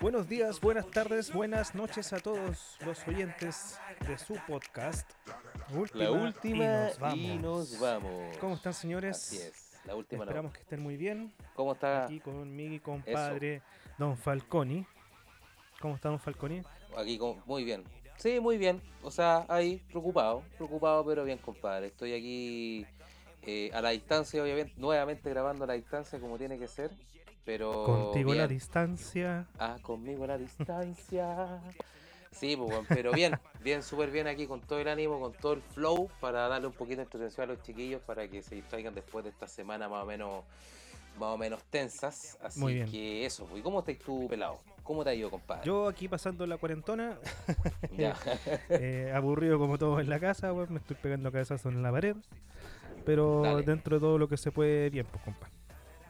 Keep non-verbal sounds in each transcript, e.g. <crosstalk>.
Buenos días, buenas tardes, buenas noches a todos los oyentes de su podcast. La última y nos vamos. y nos vamos. ¿Cómo están, señores? Así es, la última no. Esperamos que estén muy bien. ¿Cómo está Aquí con mi compadre Don Falconi. ¿Cómo está Don Falconi? aquí? con- Muy bien. Sí, muy bien. O sea, ahí, preocupado, preocupado, pero bien, compadre. Estoy aquí eh, a la distancia, obviamente, nuevamente grabando a la distancia como tiene que ser. Pero Contigo a la bien. distancia. Ah, conmigo la distancia. Sí, pues, pero bien, bien, súper bien aquí con todo el ánimo, con todo el flow, para darle un poquito de entretención a los chiquillos para que se distraigan después de esta semana más o menos, más o menos tensas. Así Muy bien. que eso, pues. ¿y cómo estás tú, pelado? ¿Cómo te ha ido, compadre? Yo aquí pasando la cuarentona, <laughs> Ya. <laughs> eh, aburrido como todos en la casa, me estoy pegando cabezazos en la pared. Pero Dale. dentro de todo lo que se puede, bien, pues, compa.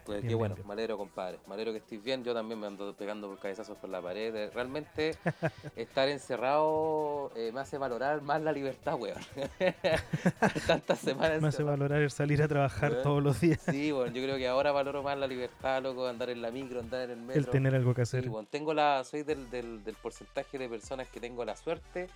Pues Bien, qué bueno, bien, alegro, compadre. Me alegro que estés bien. Yo también me ando pegando por cabezazos por la pared. Realmente <laughs> estar encerrado eh, me hace valorar más la libertad, weón. <laughs> Tantas semanas Me hace valorar el salir a trabajar Weón. todos los días, Sí, bueno, yo creo que ahora valoro más la libertad, loco, andar en la micro, andar en el metro. el tener algo que Sí, hacer. bueno, tengo la, soy del, del, del porcentaje de personas que tengo la suerte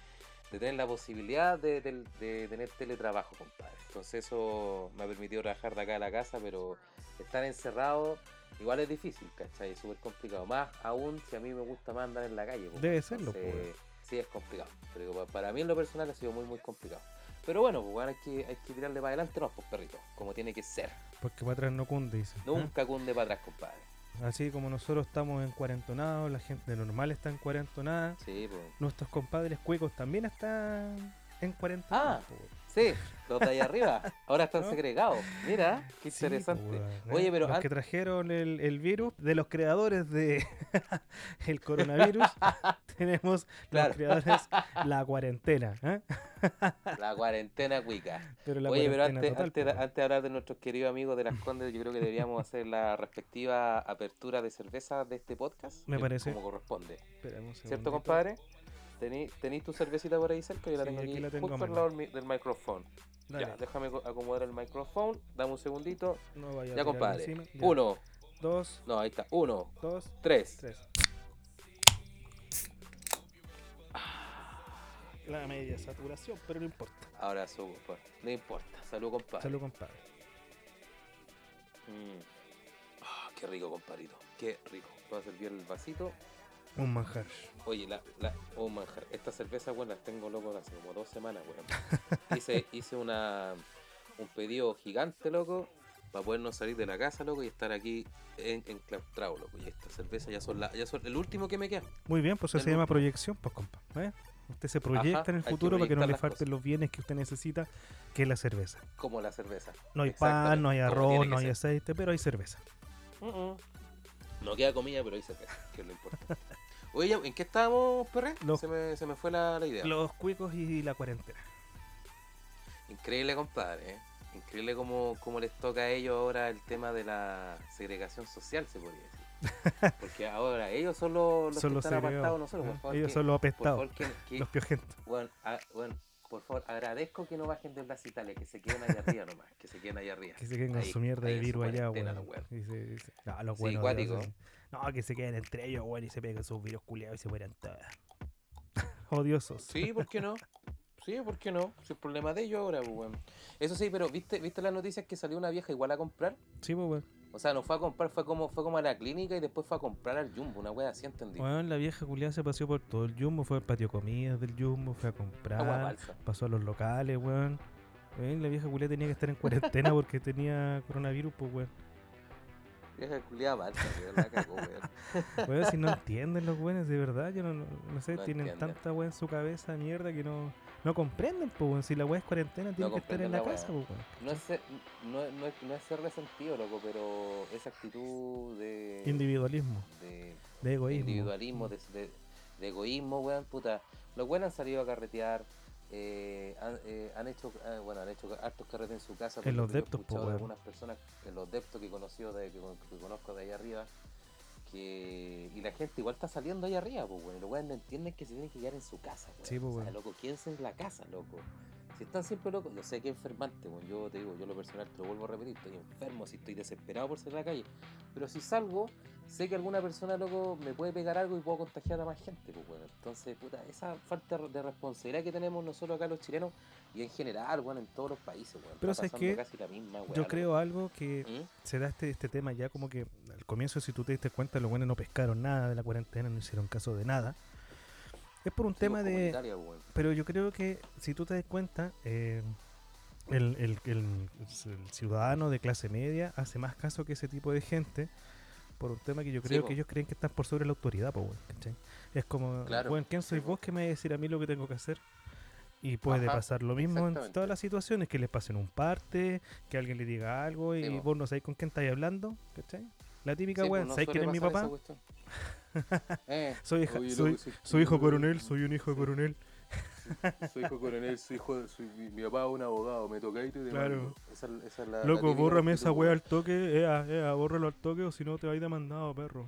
de tener la posibilidad de, del- de tener teletrabajo, compadre. Entonces eso me ha permitido trabajar de acá a la casa, pero estar encerrado igual es difícil, ¿cachai? Es súper complicado. Más aún si a mí me gusta más andar en la calle. pues, Debe serlo, pues. Sí, es complicado. Pero pa- para mí en lo personal ha sido muy, muy complicado. Pero bueno, pues bueno, hay que, hay que tirarle para adelante, no, pues perrito, como tiene que ser. Porque para atrás no cunde, dice. ¿eh? Nunca cunde para atrás, compadre. Así como nosotros estamos en cuarentonados, la gente normal está en cuarentonada, Sí, pues. nuestros compadres cuecos también están en cuarentena. Ah. Sí, los de ahí arriba. Ahora están ¿No? segregados. Mira, qué interesante. ¿eh? Oye, pero los que trajeron el, el virus de los creadores de <laughs> el coronavirus <laughs> tenemos Claro. los creadores la cuarentena, ¿eh? la cuarentena cuica. Pero la Oye, pero antes, total, antes, de- antes de hablar de nuestros queridos amigos de las Condes, yo creo que deberíamos hacer la respectiva apertura de cerveza de este podcast. Me parece. Como corresponde. ¿Cierto, compadre? ¿Tení, tení tu cervecita por ahí cerca? Yo la Sí, tengo aquí aquí, la tengo a justo al lado del, mi- del micrófono. Ya, déjame co- acomodar el micrófono. Dame un segundito. no vaya Ya, compadre. encima. Ya. Uno. dos, No, ahí está. Uno, dos, tres. tres. La media saturación, pero no importa. Ahora subo. pues. No importa. Salud, compadre. Salud, compadre. Mm. Ah, qué rico, compadrito. Qué rico. Voy a servir el vasito. Un manjar. Oye, la, la, oh manjar. Esta cerveza, las tengo loco hace como dos semanas, weón. <laughs> hice, hice una, un pedido gigante, loco, para podernos salir de la casa, loco, y estar aquí en, enclaustrado, loco. Y esta cerveza ya son, la, ya son el último que me queda. Muy bien, pues eso El se llama proyección, pues compa. ¿eh? Usted se proyecta Ajá, en el futuro para que no le falten cosas. los bienes que usted necesita, que es la cerveza. Como la cerveza. No hay pan, no hay arroz, no hay ser. aceite, pero hay cerveza. No queda comida, pero hay cerveza, que es lo importante. <laughs> Oye, ¿en qué estábamos, perre? Los- Se, me, se me fue la, la idea. Los cuicos y la cuarentena. Increíble, compadre. ¿eh? Increíble cómo, cómo les toca a ellos ahora el tema de la segregación social, se podría decir. <laughs> Porque ahora ellos son los, los Son que los están apartados nosotros. Por favor, Ellos que- son los apestados, favor, que- que- los piojentos. bueno, a- bueno, por favor, agradezco que no bajen de Plaza Italia, que se queden allá arriba nomás, que se queden allá arriba. Que se queden con Ahí, su mierda de virus allá, weón. dice, No, los Sí, buenos. No, que se queden entre ellos, weón, y se peguen sus virus culiados y se mueran todas. <laughs> Odiosos. Sí, ¿por qué no? Sí, ¿por qué no? Si el problema de ellos ahora, pues, weón. Eso sí, pero ¿viste, ¿viste las noticias que salió una vieja igual a comprar? Sí, pues, weón. O sea, no fue a comprar, fue como, fue como a la clínica y después fue a comprar al Jumbo, una wea así, entendí. Weón, la vieja culiada se paseó por todo el Jumbo, fue al patio comidas del Jumbo, fue a comprar, pasó a los locales, weón. Weón, la vieja culiada tenía que estar en cuarentena <laughs> porque tenía coronavirus, pues, weón. Vieja culiada balsa, weón, la cagó, weón. <laughs> Weón, si no entienden los weones, de verdad, yo no, no, no sé, No tienen entienden. tanta weón en su cabeza mierda que no, no comprenden, pues. Si la weá es cuarentena, tiene que estar en la, la casa, pues. No es, ser, no, no, es, no es ser resentido, loco, pero esa actitud de, Individualismo, de de egoísmo. individualismo, de, de, de egoísmo, weón, puta. Los buenos han salido a carretear, eh, han, eh, han hecho, eh, bueno, han hecho hartos carretes en su casa. En lo los deptos, po, algunas personas, en los deptos que conocido, de, que, que conozco de ahí arriba, que y la gente igual está saliendo ahí arriba, pues, y Los weones no entienden que se tienen que quedar en su casa, weón. Sí, pues, O sea, loco, quédense en la casa, loco. Si están siempre locos, yo sé que es enfermante, weón. yo te digo, yo lo personal te lo vuelvo a repetir, estoy enfermo, si estoy desesperado por salir a la calle. Pero si salgo, sé que alguna persona, loco, me puede pegar algo y puedo contagiar a más gente, pues, weón. Entonces, puta, esa falta de responsabilidad que tenemos nosotros acá los chilenos y en general, bueno, en todos los países, weón. Pero está ¿sabes pasando qué? casi la misma, Yo creo algo que ¿Mm? se da este, este tema ya como que al comienzo, si tú te diste cuenta, los buenos no pescaron nada de la cuarentena, no hicieron caso de nada. Es por un Sí, tema pues, de... Pero yo creo que si tú te das cuenta, eh, el, el- el- el ciudadano de clase media hace más caso que ese tipo de gente por un tema que yo creo que ellos creen que están por sobre la autoridad, po, weón, ¿cachai? Es como, Claro, bueno, ¿quién sí, soy vos que me vas a decir a mí lo que tengo que hacer? Y puede Ajá, pasar lo mismo en todas las situaciones, que les pasen un parte, que alguien le diga algo y Sí, vos no sabés con quién estáis hablando, ¿cachai? La típica, weón, pues, ¿sabes quién es mi papá? <laughs> Eh, Soy, hija- oye, soy, soy- soy hijo coronel, soy un hijo de coronel. <laughs> Soy hijo coronel, soy hijo, soy, mi, mi papá es un abogado, me toca y te Claro. demando. Esa, esa es la, la Loco, típica bórrame esa wea al toque, ea, ea, bórralo al toque o si no te vais demandado, perro.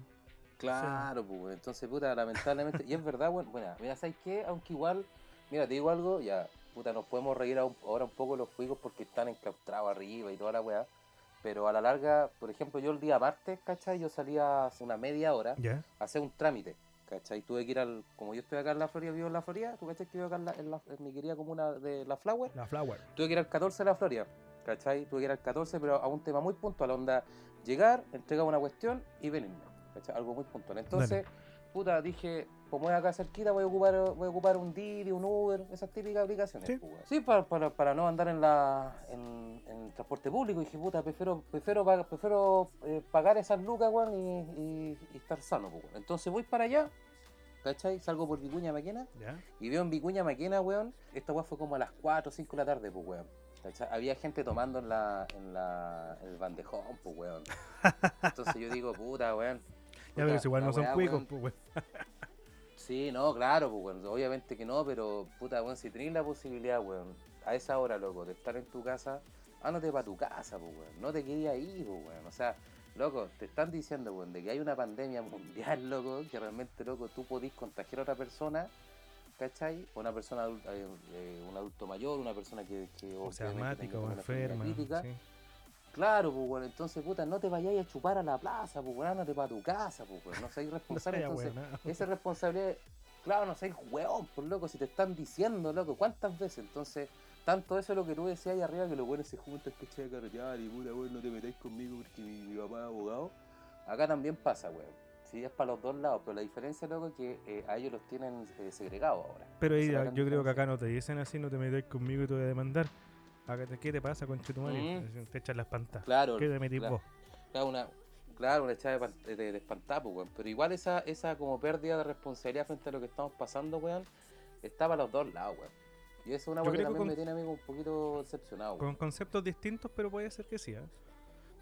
Claro, pues, entonces, puta, lamentablemente, y es verdad, bueno, bueno, mira, ¿sabes qué? Aunque igual, mira, te digo algo, ya, puta, nos podemos reír ahora un poco los juegos porque están encaustrados arriba y toda la weá, pero a la larga, por ejemplo, yo el día martes, ¿cachai? Yo salía hace una media hora ¿Ya? a hacer un trámite, ¿cachai? Tuve que ir al, como yo estoy acá en la Florida, vivo en la Florida, tú cachai que vivo acá en, la, en, la- en mi querida comuna de La Flower, La flower. tuve que ir al 14 de la Florida, ¿cachai? Tuve que ir al 14, pero a un tema muy puntual, onda, llegar, entregar una cuestión y venirme, ¿cachai? Algo muy puntual. Entonces, puta, dije, como es acá cerquita, voy a ocupar, voy a ocupar un Didi, un Uber, esas típicas aplicaciones. Sí. pues, weón. Sí, para, para, para no andar en la en, en transporte público, dije, puta, prefiero, prefiero, prefiero eh, pagar esas lucas, weón, y, y- y estar sano, pues, weón. Entonces voy para allá, ¿cachai? Salgo por Vicuña Maquena. Y veo en Vicuña Maquena, weón, esta weá fue como a las 4 o 5 de la tarde, pues, weón. ¿Cachai? Había gente tomando en la, en la, en el bandejón, pues, weón. <laughs> Entonces yo digo, puta, weón. Ya, pero igual no son cuicos, pues, weón. <laughs> Sí, no, claro, pues, weón. Obviamente que no, pero, puta, weón, si tenéis la posibilidad, weón, a esa hora, loco, de estar en tu casa, ándate para tu casa, pues, weón. No te querías ahí, pues, weón. O sea, loco, te están diciendo, weón, de que hay una pandemia mundial, <laughs> loco, que realmente, loco, tú podís contagiar a otra persona, ¿cachai? Una persona, eh, eh, un adulto mayor, una persona que... que O sea, obviamente asmática o enferma. crítica. sí. Claro, pues, weón, entonces, puta, no te vayáis a chupar a la plaza, pues, weón, ándate para tu casa, pues, weón. No seáis <laughs> No responsable, sea entonces... Esa responsabilidad, claro, no seas hueón, por loco, si te están diciendo, loco, ¿cuántas veces? Entonces, tanto eso es lo que tú decías ahí arriba, que los buenos se juntan, que che, carretear y puta, weón, no te metáis conmigo porque mi, mi papá es abogado. Acá también pasa, weón. Sí, es para los dos lados, pero la diferencia, loco, es que eh, a ellos los tienen eh, segregados ahora. Pero ahí yo creo que acá no te dicen así, no te metáis conmigo y te voy a demandar. ¿Qué te pasa con Chetumare? Mm. Te echan las pantas. Claro, ¿Qué te metís claro. vos? Claro, una, claro, una echada de, de, de espantar, pues, weón. Pero igual esa, esa como pérdida de responsabilidad frente a lo que estamos pasando, weón, está para los dos lados, weón. Y eso es una weá que también con- me tiene a mí un poquito decepcionado, weón. Con conceptos distintos, pero puede ser que sí, ¿eh?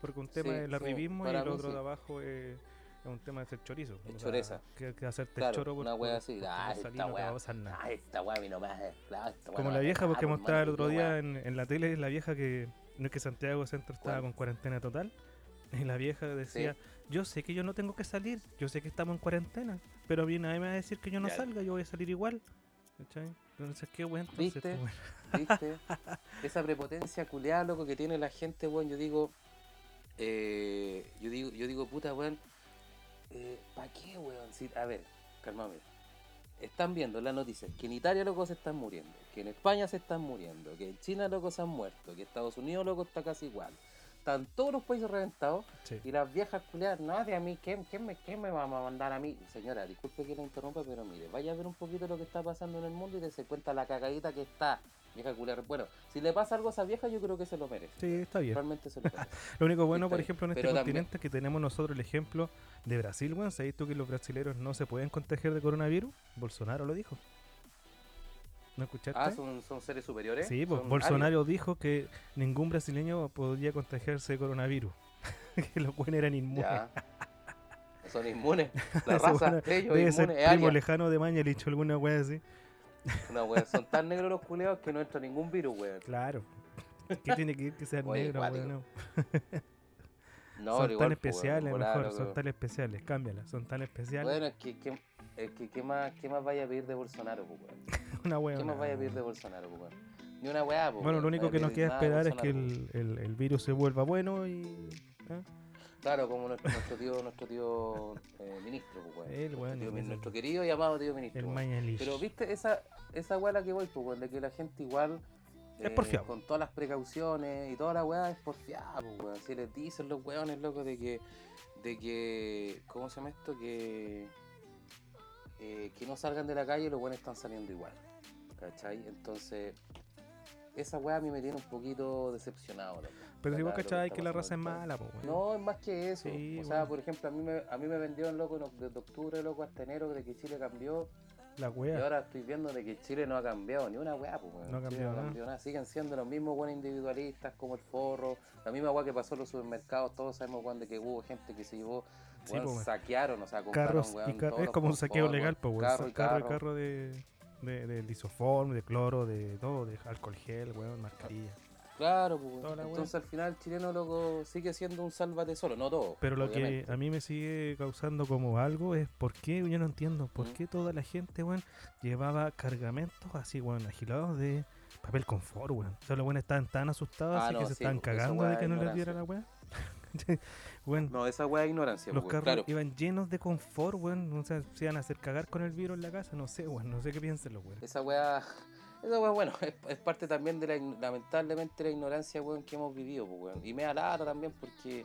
Porque un tema Sí, es el sí, arribismo y el otro sí. de abajo es, es un tema de ser chorizo. Es choreza. Que, que hacerte Claro, el choro por, una wea por- así, porque ah, no esta no wea. nada. Ah, esta weá a mí no me hace. claro, esta weá Como no la vieja, porque mostraba el otro día en, en la tele, la vieja que no es que Santiago Centro estaba ¿Cuál? con cuarentena total. Y la vieja decía, yo sé que yo no tengo que salir, yo sé que estamos en cuarentena, pero a mí nadie me va a decir que yo no salga, yo voy a salir igual. ¿Cachai? Entonces, qué bueno. Entonces, ¿Viste? ¿Viste? <laughs> Esa prepotencia culiada, loco, que tiene la gente, weón. Yo digo, eh, yo digo, yo digo, puta, weón. Eh, ¿Para qué, weón? Si- a ver, calmame. Están viendo las noticias que en Italia, loco, se están muriendo. Que en España se están muriendo. Que en China, loco, se han muerto. Que Estados Unidos, loco, está casi igual. Están todos los países reventados. Sí. Y las viejas culiadas, no, de a mí, ¿qué, qué me, ¿qué me va a mandar a mí? Señora, disculpe que la interrumpa, pero mire, vaya a ver un poquito lo que está pasando en el mundo y dése cuenta la cagadita que está. Vieja culiada. Bueno, si le pasa algo a esa vieja, yo creo que se lo merece. Sí, está bien. Realmente se lo merece. <laughs> Lo único bueno, Está por ejemplo, en este Pero también- continente es que tenemos nosotros el ejemplo de Brasil, weón. ¿Sabéis tú que los brasileños no se pueden contagiar de coronavirus? Bolsonaro lo dijo. ¿No escuchaste? ah, ¿son, son seres superiores. Sí, pues Son Bolsonaro dijo que ningún brasileño podía contagiarse de coronavirus. <laughs> que los buenos eran inmunes. Ya. Son inmunes. <laughs> La raza, bueno ellos inmunes, es primo aria. lejano de Mañalich alguna wea así. Una wea, son tan negros los culeados que no entra ningún virus, weón. Claro. ¿Qué tiene que ir que sean Oye, negros, weón? No, son pero tan igual, pues, weón, especiales, volada, mejor, son loco. tan especiales. Cámbiala, son tan especiales. Bueno, es que, que- es que ¿qué, más, ¿qué más vaya a pedir de Bolsonaro, pues, weón? <laughs> una wea. ¿Qué más vaya a pedir de Bolsonaro, pues, weón? Ni una weá, pues, Bueno, lo weón, único que nos queda esperar es que el, el- el virus se vuelva bueno y. ¿ah? Claro, como nuestro, nuestro tío, nuestro tío eh, ministro, pues. El Nuestro tío- el- nuestro querido y amado tío ministro. El. Pero viste, esa, esa weá a la que voy, pues, de que la gente igual. Es eh, porfiado. Con todas las precauciones y toda la weá es porfiada, pues, weón. Si les dicen los weones, loco, de que. De que. ¿Cómo se llama esto? Que. eh, que no salgan de la calle, los weones están saliendo igual. ¿Cachai? Entonces. Esa weá a mí me tiene un poquito decepcionado, loco. Pero si vos lo que la raza es mala, pues, no, es más que eso. Sí, o sea, bueno. por ejemplo, a mí me, a mí me vendieron loco no- desde octubre, loco, hasta enero, de que Chile cambió. La Y wea. ahora estoy viendo de que Chile no ha cambiado ni una weá, pues, weón. No ha cambiado nada. cambiado nada. Siguen siendo los mismos buenos individualistas como el forro. La misma weá que pasó en los supermercados. Todos sabemos, de que hubo gente que se llevó, Sí, weón, pues, saquearon, o sea, compraron, Carros y weón, car- todos es como un saqueo legal, pues, weón. Carro y Carro y carro. carro de, de, de lisoform, de cloro, de todo, de alcohol gel, weón, mascarilla. Claro, pues. Entonces al final el chileno, loco, sigue siendo un sálvate solo. No todo. Pero lo obviamente. que a mí me sigue causando como algo es por qué, yo no entiendo, por ¿Mm? qué toda la gente, weón, llevaba cargamentos así, weón, agilados de papel confort, weón. O sea, los weones estaban tan asustados Ah, así no, que se sí, estaban pues, cagando de que no les diera la weá. <laughs> weón, No, esa weá es ignorancia, los pues, carros claro. iban llenos de confort, weón. O sea, se iban a hacer cagar con el virus en la casa, no sé, weón, no sé qué piensen los weón. Esa weá, esa weá, bueno, es, es parte también de la, lamentablemente, la ignorancia, weón, que hemos vivido, pues, weón. Y me da lata también porque,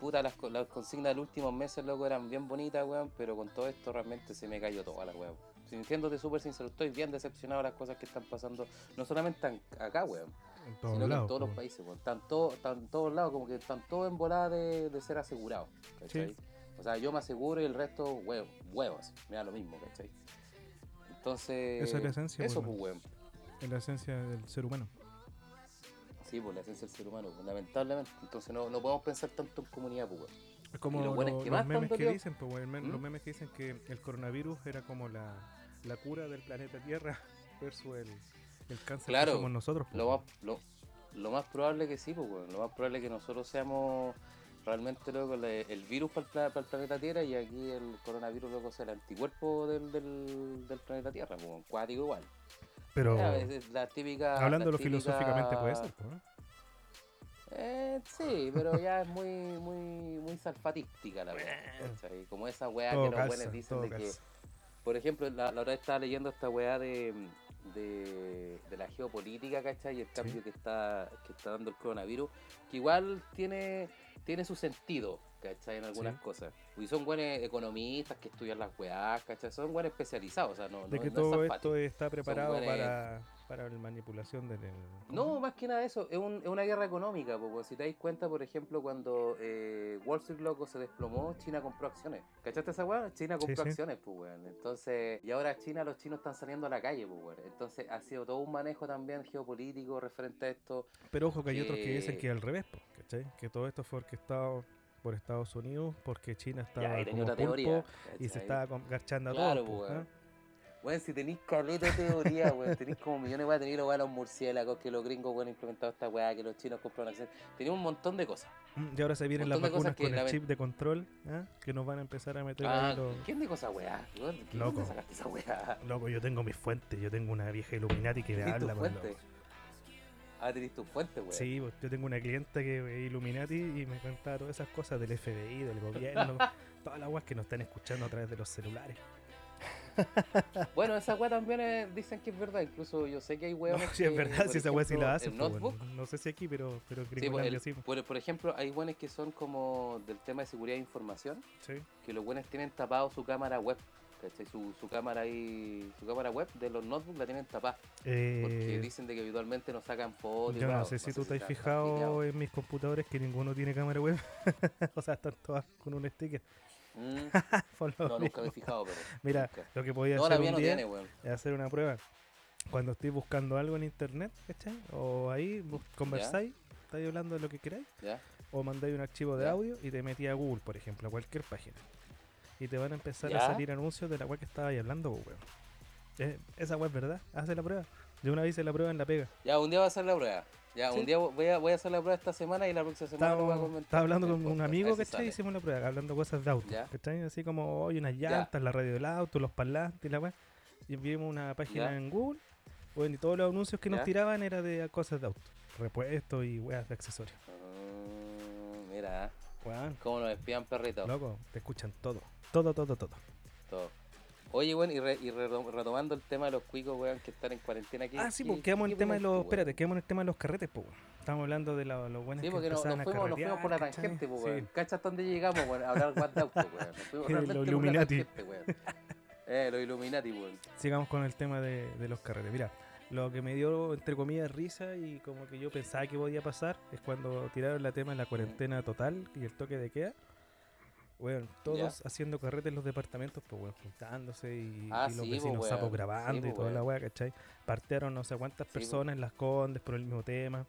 puta, las, las consignas de los últimos meses, loco, eran bien bonitas, weón, pero con todo esto realmente se me cayó toda la weá. Sintiéndote súper sincero, estoy bien decepcionado de las cosas que están pasando, no solamente en- acá, weón, En todos sino que en todos los weón. países, weón. Están, todo- están en todos lados, como que están todos en volada de, de ser asegurados, ¿cachai? Sí. O sea, yo me aseguro y el resto, huevo, huevos, me da lo mismo, ¿cachai? Entonces, Esa es la esencia, eso, pues, pues, weón. Es la esencia del ser humano. Sí, pues la esencia del ser humano, pues, lamentablemente. Entonces no, no podemos pensar tanto en comunidad, pues. Es como los lo- que los memes que dicen, pues, men- ¿Mm? los memes que dicen que el coronavirus era como la, la cura del planeta Tierra <laughs> versus el, el cáncer Claro, que somos nosotros. pues, Lo más, lo, lo más probable que sí, pues. Lo más probable que nosotros seamos realmente le- el virus para el, planeta Tierra y aquí el coronavirus loco sea el anticuerpo del, del, del planeta Tierra, pues, cuático igual. Pero Ya, es- es la típica. la hablándolo típica- filosóficamente puede ser, ¿no? Eh, sí, pero ya es muy, muy, muy salfatística la weá. Como esa weá Todo que los buenos dicen de que, por ejemplo, la, la otra vez estaba leyendo esta weá de, de, de la geopolítica, ¿cachai? Y el cambio que está, que está dando el coronavirus, que igual tiene, tiene su sentido, ¿cachai? En algunas Sí. cosas. Y son buenos economistas que estudian las weás, ¿cachai? Son buenos especializados, o sea, no, De no- que no todo esto está preparado para, para la manipulación del... ¿cómo No, más que nada eso, es, un- es una guerra económica, porque si te dais cuenta, por ejemplo, cuando eh, Wall Street loco se desplomó, China compró acciones. ¿Cachaste esa weá? China compró sí. acciones, pues weón. Entonces, y ahora China, los chinos están saliendo a la calle, pues weón. Entonces, ha sido todo un manejo también geopolítico referente a esto. Pero ojo que hay otros que dicen que- que al revés, pues, ¿cachai? Que todo esto fue orquestado por Estados Unidos porque China Ya, estaba tenía como pulpo teoría. y se estaba garchando a Claro, todos, pues, weón. Weón, si tenéis caleta de teoría, <laughs> weón, tenéis como millones de tenéis los weón, los murciélagos, que los gringos, weón, implementado esta weá, que los chinos compraron. Tenéis un montón de cosas. Mm, Y ahora se vienen las de cosas vacunas con el chip de control, ¿ah? que nos van a empezar a meter Ah, ahí los... ¿quién dijo esa weá? weón? ¿Quién- Loco. ¿Dónde sacaste esa weá? Loco, yo tengo mis fuentes, yo tengo una vieja Illuminati que me ¿Tenés tu habla, loco. Ah, tenés tu fuente, weón. Sí, pues, yo tengo una clienta que es Illuminati y me cuenta todas esas cosas del FBI, del <laughs> gobierno, todas las weas que nos están escuchando a través de los celulares. <laughs> Bueno, esa weá también es- dicen que es verdad. Incluso yo sé que hay No, weones. <laughs> sí, es verdad, si esa wea sí la hacen, pues, notebook. bueno, no sé si aquí, pero, pero Sí, pues, el- sí. pues. por, por ejemplo, hay weones que son como del tema de seguridad de información. Sí. Que los weones tienen tapado su cámara web. ¿Cachai? Su, su cámara ahí, su cámara web de los notebooks la tienen tapada. Porque Eh, dicen de que habitualmente no sacan fotos. yo no sé si tú te has fijado en mis computadores que ninguno tiene cámara web. <laughs> o sea, están todas con un sticker. Mm, <laughs> no, nunca me he fijado, pero. <laughs> Mira, nunca. lo que podía No, hacer un no día tiene, es hacer una prueba. Cuando estoy buscando algo en internet, ¿cachai? O ahí conversáis, estáis hablando de lo que queráis, ¿Ya? o mandáis un archivo de Ya. audio y te metí a Google, por ejemplo, a cualquier página. Y te van a empezar a salir anuncios de la web que estabas hablando, weón. Eh, esa web verdad, hace la prueba. Yo una vez hice la prueba en la pega. Ya, un día voy a hacer la prueba. Ya, Sí. un día voy a, voy a hacer la prueba esta semana y la próxima semana lo voy a Estaba, comentar. estaba hablando con un amigo, ¿cachai? Hicimos la prueba, hablando cosas de auto. ¿cachai? Así como, hoy unas Ya. llantas, la radio del auto, los parlantes y la weá. Y vimos una página Ya. en Google, bueno, y todos los anuncios que nos tiraban era de cosas de auto, repuestos y weas de accesorios. Ah, mira, ¿Cómo nos espían, perrito? loco, te escuchan todo. Todo, todo, todo. Todo. Oye, weón, y, re- y re- retomando el tema de los cuicos, weón, que están en cuarentena aquí. Ah, sí, porque quedamos en el tema de los. Espérate, quedamos en el tema de los carretes, pues. Estamos hablando de los buenos Sí, que porque no- nos, fuimos, nos fuimos por la tangente, pues, Sí. weón. ¿Cachai hasta dónde llegamos, weón? A hablar más de auto, weón. Nos fuimos <laughs> Los por la Illuminati. tangente. Eh, los Illuminati, weón. Sigamos con el tema de, de los carretes. Mira, lo que me dio, entre comillas, risa y como que yo pensaba que podía pasar es cuando tiraron la tema de la cuarentena total y el toque de queda. Bueno, todos haciendo carretes en los departamentos, pues, weón, juntándose y, Ah, y los sí, vecinos sapos weón. grabando Sí, y po, toda la weá, ¿cachai? Partearon no sé cuántas personas en las condes por el mismo tema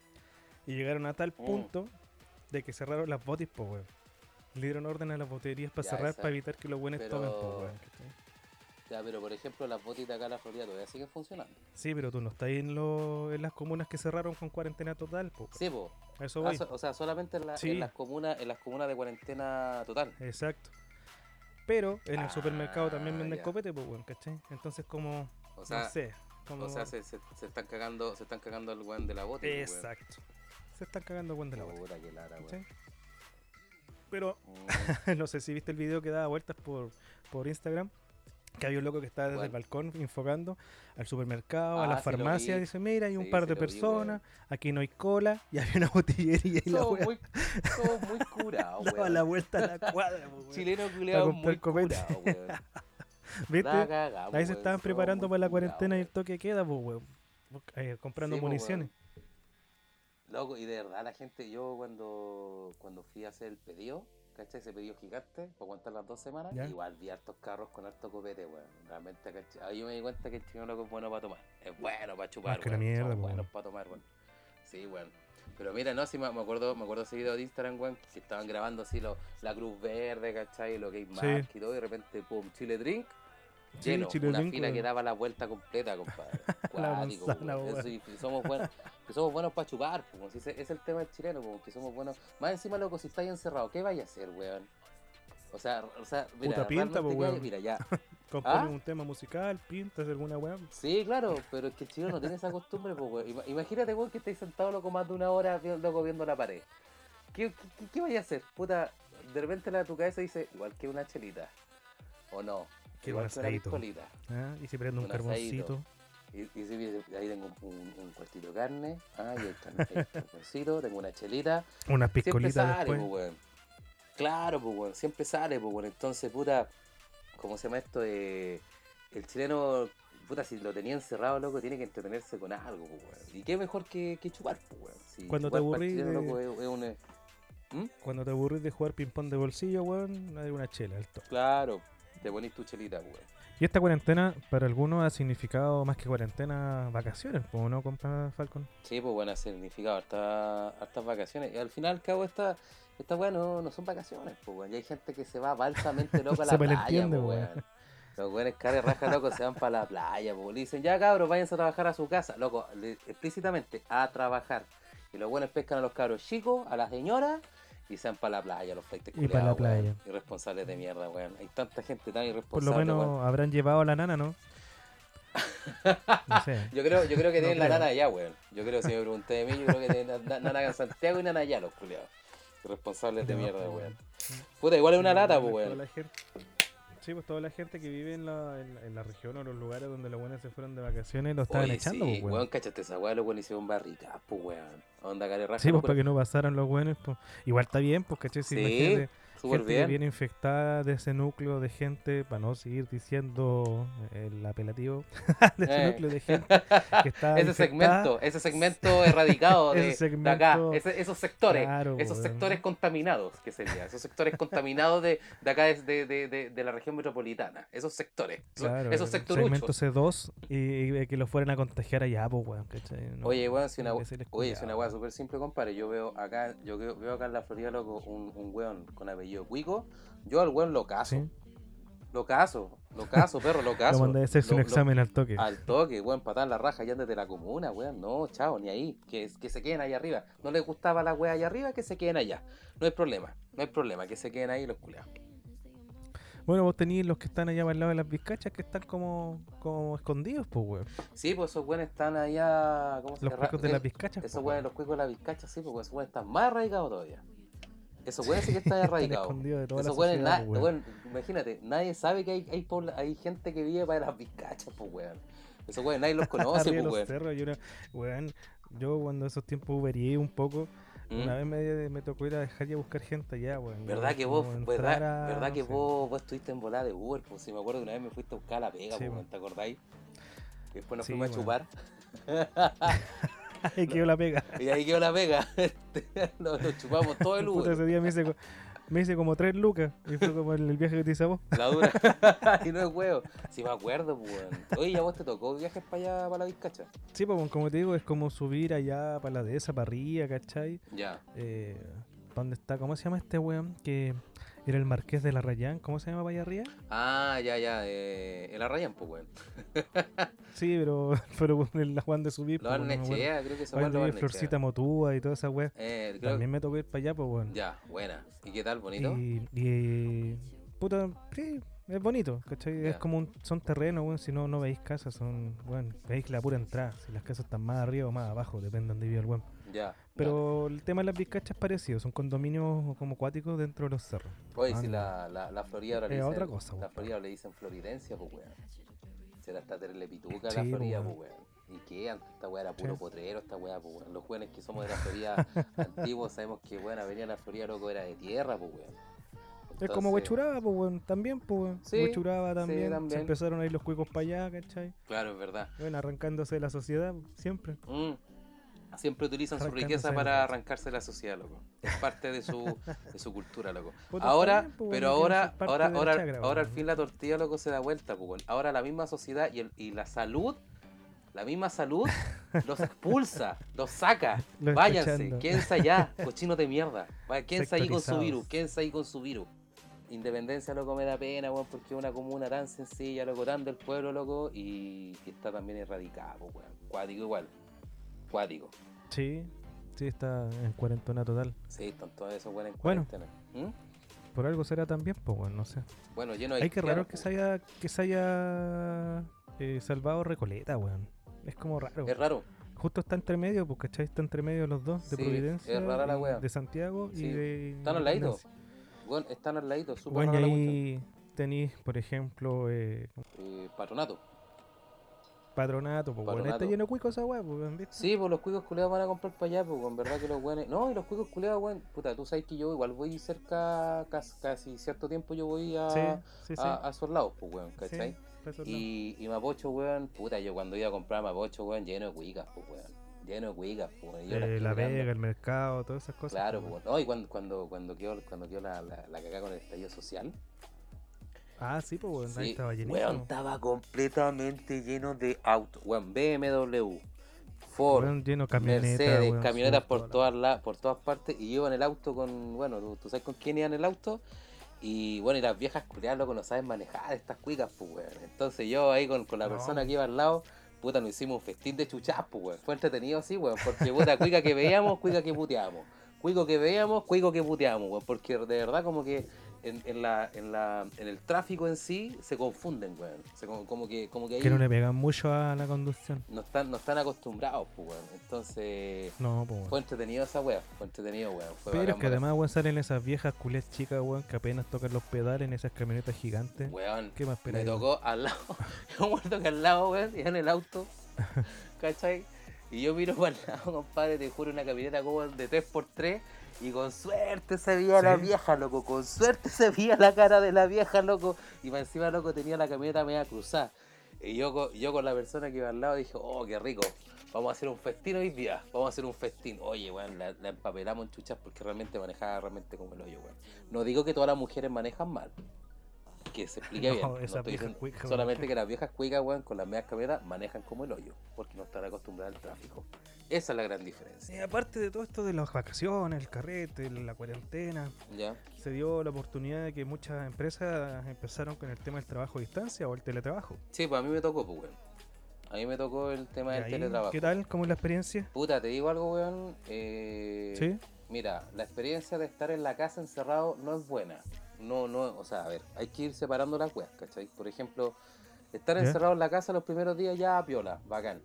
y llegaron a tal Mm. punto de que cerraron las botis, pues, weón. Le dieron orden a las boterías para cerrar esa- para evitar que los buenos tomen, pues, weón, ¿cachai? Ya, pero por ejemplo, las botitas acá en la Florida todavía siguen funcionando. Sí, pero tú no estás en, lo- en las comunas que cerraron con cuarentena total, po. Sí, po. Eso Ah, voy. so- o sea, solamente en, la- Sí. en las comunas, en las comunas de cuarentena total. Exacto. Pero en el Ah, supermercado también venden ya. copete, pues, weón, ¿cachai? Entonces, como, O sea, no sé, como... o sea se, se, se están cagando, se están cagando al weón de la bota. Exacto. Se están cagando weón de la. ¿cachai? Pero, Mm, <laughs> no sé si viste el video que daba vueltas por, por Instagram, que había un loco que estaba desde el balcón enfocando al supermercado, a Ah, la lo farmacia, dice, mira, hay un Sí, par de vi, personas, aquí no hay cola, y había una <laughs> botillería y la weá muy, somos muy curados, <laughs> daba la vuelta a la cuadra, weón. Chileno comprar muy curado, weón. <laughs> ¿Viste? Cagamos, Ahí se estaban preparando para la cuarentena y el toque queda, pues, weón. Eh, comprando Sí, municiones. Loco, y de verdad la gente, yo cuando, cuando fui a hacer el pedido, ¿cachai? Ese pedido gigante, para aguantar las dos semanas, Ya. igual vi hartos carros con harto copete, weón. Realmente, ¿cachai? Ahí yo me di cuenta que el chino loco es bueno para tomar. Es bueno para chupar, que la weón. mierda, Son po, buenos para tomar, weón. Sí, weón. Pero mira, no, si me, acuerdo, me acuerdo ese video de Instagram, weón, que estaban grabando así lo, la Cruz Verde, ¿cachai? Lo que Mark y todo, y de repente, pum, Chile Drink, Sí, lleno, Chile una fila weón. que daba la vuelta completa, compadre. <laughs> La Cuático, manzana, weón. weón. Eso, y- y somos buenos, que somos buenos para chupar, pues, ese es el tema del chileno, pues, que somos buenos. Más encima, loco, si estáis encerrado, ¿qué vaya a hacer, weón? O sea, o sea, mira, Puta pinta, pues, weón. mira, ya. <laughs> ¿Ah? un tema musical, pintas alguna weá. Sí, claro, pero es que el chileno no tiene esa costumbre, pues, weón. Ima- Imagínate, weón, que estáis sentado, loco, más de una hora, loco, viendo la pared. ¿Qué, qué, qué- qué vaya a hacer? Puta, de repente la tu cabeza dice, igual que una chelita. ¿O no? Asadito. piscolita. ¿ah? Y si prende un, Un carboncito. Y, y si ahí tengo un, un cuartito de carne, ah, y el, carne- el carboncito, tengo una chelita. Una Siempre piscolita sale, después. pues, weón. Claro, pues, weón, siempre sale, pues, weón. Entonces, puta, ¿cómo se llama esto? Eh, el chileno, puta, si lo tenía encerrado, loco, tiene que entretenerse con algo, pues, weón. Y qué mejor que, que chupar, pues, weón. Si Cuando te el aburrís chileno, de- loco, es, es un... eh, ¿Mm? Cuando te aburrís de jugar ping-pong de bolsillo, weón, hay una chela, al toque. Claro, te ponís tu chelita, pues, weón. Y esta cuarentena, para algunos, ha significado más que cuarentena, vacaciones, ¿cómo no, compa Falcon? Sí, pues bueno, ha significado harta- hartas vacaciones. Y al final, al cabo, esta, esta weá no, no son vacaciones, pues weón. Y hay gente que se va balsamente loco a <laughs> la Se playa, malentiende, pues weón. weón. Los weones cara raja loco se van para la playa, pues. Le dicen, ya cabros, váyanse a trabajar a su casa. Loco, le- explícitamente, a trabajar. Y los buenos pescan a los cabros chicos, a las señoras, y se van para la playa, los fleites Y pa' la playa. Irresponsables de mierda, weón. Hay tanta gente tan irresponsable. Por lo menos weón. habrán llevado a la nana, ¿no? No sé. <laughs> Yo creo, yo creo que No tienen la nana allá, weón. Yo creo, si me pregunté de mí, yo creo que tienen na- nana en Santiago y nana allá, los culiados. Responsables de mierda, weón. Puta, igual es una lata, pues, weón. Sí, pues toda la gente que vive en la, en, la- en la región o los lugares donde los buenos se fueron de vacaciones lo estaban Oye, echando, sí, pues, weón. weón, cachate esa weá, los weones hicieron barricas, pues, weón. Onda, raja, Sí, pues locura. para que no pasaran los buenos. Pues. Igual está bien, pues, ¿cachai? Si Sí, imagínate, Súper gente que bien. viene infectada de ese núcleo de gente, para no seguir diciendo el apelativo, <laughs> de ese Eh. núcleo de gente <laughs> que está Ese infectada. segmento, ese segmento erradicado <laughs> de, Ese de acá, segmento- ese- esos sectores, Claro, esos weón. sectores contaminados, que sería, esos sectores contaminados de, de acá, de, de, de, de- de la región metropolitana, esos sectores, esos- Claro, esos el sectoruchos. segmento C2 y, y que lo fueran a contagiar allá, pues, weón. No, Oye, weón, si una, que oye, si una weá súper simple, compadre. Yo veo acá, yo veo, veo acá en la Florida, loco, un, un weón con apellido Cuico. Yo al weón lo caso. Sí. Lo caso, lo caso, perro, lo <laughs> caso. Lo mandé a hacerse Lo- un lo- examen al toque. Al toque, weón, patar la raja ya desde la comuna, weón. No, chao, ni ahí. Que, que se queden allá arriba. No les gustaba la weá allá arriba, que se queden allá. No hay problema, no hay problema, que se queden ahí los culiados. Bueno, vos tenías los que están allá al lado de las bizcachas que están como, como escondidos, pues, weón. Sí, pues esos weones están allá. ¿Cómo se Los llama? picos de Eh, las bizcachas. Esos po, weones, los cuicos de la bizcacha, sí, porque esos weones están más arraigados todavía. Esos weones sí que están <laughs> Están erradicados. escondidos de toda la Esos weones, sociedad, na- weón. weón, imagínate, nadie sabe que hay, hay, hay gente que vive para las vizcachas, pues weón. Esos weones nadie los <laughs> conoce, pues weón. cerros, yo, weón, yo cuando esos tiempos uberié un poco, ¿Mm? una vez me, me tocó ir a dejar y a buscar gente allá, weón. ¿Verdad que vos, verdad, a- verdad que sé. vos, vos estuviste en volada de Uber? Pues si me acuerdo que una vez me fuiste a buscar a la pega, Sí, pues, weón. ¿te acordáis? Y después nos Sí, fuimos a weón. chupar. <laughs> <laughs> Ay, quedó la pega. Y ahí quedó la pega. <laughs> nos, nos chupamos todo el Puta, Uber. ese día me hice, me hice como tres lucas. Y fue como el, el viaje que te hice a vos. La dura. <laughs> y no es huevo. Si me acuerdo, pues. Oye, ¿ya vos te tocó viajes para allá, para la Vizcacha? Sí, pues como te digo, es como subir allá para la dehesa, para arriba, ¿cachai? Ya. Eh, ¿Dónde está? ¿Cómo se llama este weón? Que era el marqués de la Rayán. ¿Cómo se llama para allá arriba? Ah, ya, ya. Eh, el Arrayan, pues, weón. <laughs> Sí, pero, <laughs> pero el Juan de subir. Lo pues. Barnechea, creo que se llama Florcita Motúa y toda esa weá. Eh, También me tocó ir para allá, pues weón. Ya, buena. ¿Y qué tal, bonito? Y, y puta, sí, es bonito, ¿cachai? Ya. Es como un, son terrenos, weón, si no, no veis casas, son, bueno, veis la pura entrada, si las casas están más arriba o más abajo, depende de donde vive el weón. Ya. Pero el tema de las vizcachas es parecido, son condominios como acuáticos dentro de los cerros. Oye, Ah, si la, la, la Florida ahora le Es dicen. otra cosa, La weón. Florida le dicen Floridencia, pues, weón. Será hasta tenerle pituca a Sí, la Florida, weón. pues, weón. ¿Y qué? Antes esta weá era puro Sí. potrero, esta weá, pues, weón. Los jóvenes que somos de la Florida <laughs> antiguos sabemos que, bueno, venía la Florida, loco, era de tierra, pues, weón. Es como Huechuraba, pues weón, también, pues weón. Sí, Huechuraba sí, también, también. se empezaron a ir los cuicos para allá, ¿cachai? Claro, es verdad. Bueno, arrancándose de la sociedad, siempre. Mm. Siempre utilizan su riqueza para arrancarse de la sociedad, loco. Es parte de su, de su cultura, loco. <laughs> Ahora, pues, pero ahora, ahora, ahora, ahora al fin la tortilla, loco, se da vuelta, pues. Ahora la misma sociedad y, el- y la salud, la misma salud, <laughs> los expulsa, los saca. Váyanse, escuchando. quédense allá, cochinos de mierda. Quédense ahí con su virus, quédense ahí con su virus. Independencia, loco, me da pena, weón, porque es una comuna tan sencilla, loco, tan del pueblo, loco, y, y está también erradicada, pues, weón. Cuático igual. Cuático. Sí, sí, está en cuarentena total. Sí, están todos esos buenos en Bueno. cuarentena. ¿Mm? Por algo será también, pues weón, no sé. Bueno, lleno de Hay que raro que haitianos, se haya, que se haya eh, salvado Recoleta, weón. Es como raro. Es raro. Justo está entre medio, pues, ¿cachai? Está entre medio los dos, de Sí, Providencia, es rara la wea. de Santiago Sí, y de... están al ladito. Bueno, están al ladito, súper Bueno, cuestión. ahí tenéis, por ejemplo, eh, Eh, patronato. Patronato, pues, weón. Está lleno de cuicos esa weá, pues. Sí, pues los cuicos culeados van a comprar para allá, pues en verdad que los buenos. No, y los cuicos culeados, weón. Puta, tú sabes que yo igual voy cerca, casi, casi cierto tiempo yo voy a, Sí, sí, sí. a, a esos lados, pues weón, ¿cachai? Y, y Mapocho, weón, puta, yo cuando iba a comprar Mapocho, weón, lleno de cuicas, pues weón. Lleno de cuicas, pues Eh, la. Vega, el mercado, todas esas cosas. Claro, pues, pues, no, y cuando, cuando, cuando quedó, cuando quedó la, la, la cagada con el estallido social, Ah, sí, pues, weón. Sí, estaba llenísimo. weón, estaba completamente lleno de autos, weón, BMW, Ford, Weón, lleno de camionetas, Mercedes, weón, camionetas por todas la- por todas partes, y yo en el auto con, bueno, tú, tú sabes con quién iba en el auto, y bueno, y las viejas culiadas, loco, no saben manejar estas cuicas, pues, weón. Entonces yo ahí con, con la No. persona que iba al lado, puta, nos hicimos un festín de chuchas, pues, weón. Fue entretenido así, weón, porque, puta, cuica que veíamos, cuica que puteábamos. Cuico que veíamos, cuico que puteábamos, weón. Porque de verdad como que en, en la, en, la, en el tráfico en sí se confunden, weón. Se como, como que, como que ahí Que no le pegan mucho a la conducción. no están, no están acostumbrados, pues, weón. Entonces... No, pues, weón. Fue entretenido esa wea, fue entretenido, weón. Fue Pero es que además, weón, salen esas viejas culés chicas, weón, que apenas tocan los pedales en esas camionetas gigantes. Weón, ¿Qué más me weón? tocó al lado, <laughs> yo me acuerdo que al lado, weón, iba en el auto, <laughs> ¿cachai? Y yo miro para el lado, compadre, te juro, una camioneta como de 3x3 y con suerte se veía la vieja, loco, con suerte se veía la cara de la vieja, loco, y para encima, loco, tenía la camioneta media cruzada. Y yo con la persona que iba al lado dije, oh, qué rico, vamos a hacer un festín hoy día, vamos a hacer un festín. Oye, weón, la, la empapelamos en chuchas porque realmente manejaba realmente como el hoyo, weón. No digo que todas las mujeres manejan mal, que se explique <laughs> No, bien. no estoy diciendo- solamente que las viejas cuicas, weón, con las medias camionetas manejan como el hoyo, porque no están acostumbradas al tráfico. Esa es la gran diferencia. Y aparte de todo esto de las vacaciones, el carrete, la cuarentena, ¿Ya? se dio la oportunidad de que muchas empresas empezaron con el tema del trabajo a distancia o el teletrabajo. Sí, pues a mí me tocó, pues, weón. A mí me tocó el tema del ahí, teletrabajo. ¿Qué tal? ¿Cómo es la experiencia? Puta, te digo algo, weón. Eh, ¿Sí? Mira, la experiencia de estar en la casa encerrado no es buena. No, no, o sea, a ver, hay que ir separando las weas, ¿cachai? Por ejemplo, estar encerrado en la casa los primeros días ya piola, bacán.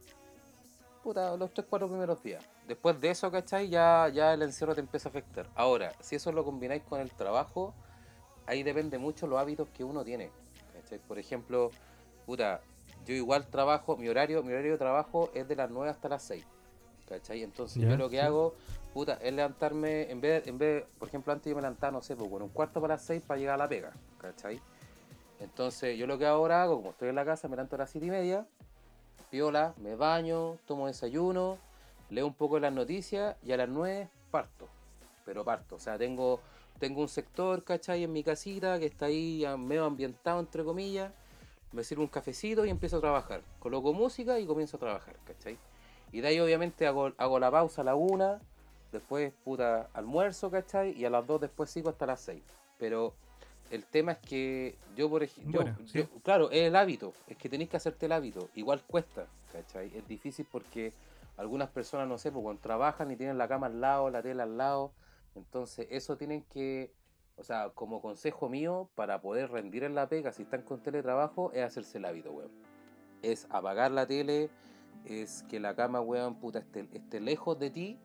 puta, los 3-4 primeros días. Después de eso, ¿cachai? Ya, ya el encierro te empieza a afectar. Ahora, si eso lo combináis con el trabajo, ahí depende mucho los hábitos que uno tiene. ¿cachai? Por ejemplo, puta, yo igual trabajo, mi horario, mi horario de trabajo es de las 9 hasta las 6. ¿Cachai? Entonces yo lo que sí. hago, puta, es levantarme, en vez, en vez, por ejemplo, antes yo me levantaba, no sé, pues, bueno, un cuarto para las 6 para llegar a la pega, ¿cachai? Entonces yo lo que ahora hago, como estoy en la casa, me levanto a las 7 y media, piola, me baño, tomo desayuno, leo un poco las noticias y a las 9 parto. Pero parto, o sea, tengo, tengo un sector, ¿cachai? En mi casita que está ahí medio ambientado, entre comillas. Me sirvo un cafecito y empiezo a trabajar. Coloco música y comienzo a trabajar, ¿cachai? Y de ahí obviamente hago, hago la pausa a la una, después puta almuerzo, ¿cachai? Y a las dos después sigo hasta las 6. Pero el tema es que yo, por ejemplo, Bueno, sí. claro, es el hábito, es que tenéis que hacerte el hábito. Igual cuesta, ¿cachai? Es difícil porque algunas personas, no sé, pues cuando trabajan y tienen la cama al lado, la tela al lado, entonces eso tienen que, o sea, como consejo mío, para poder rendir en la pega, si están con teletrabajo, es hacerse el hábito, weón. Es apagar la tele, es que la cama, weón, puta, esté, esté lejos de ti,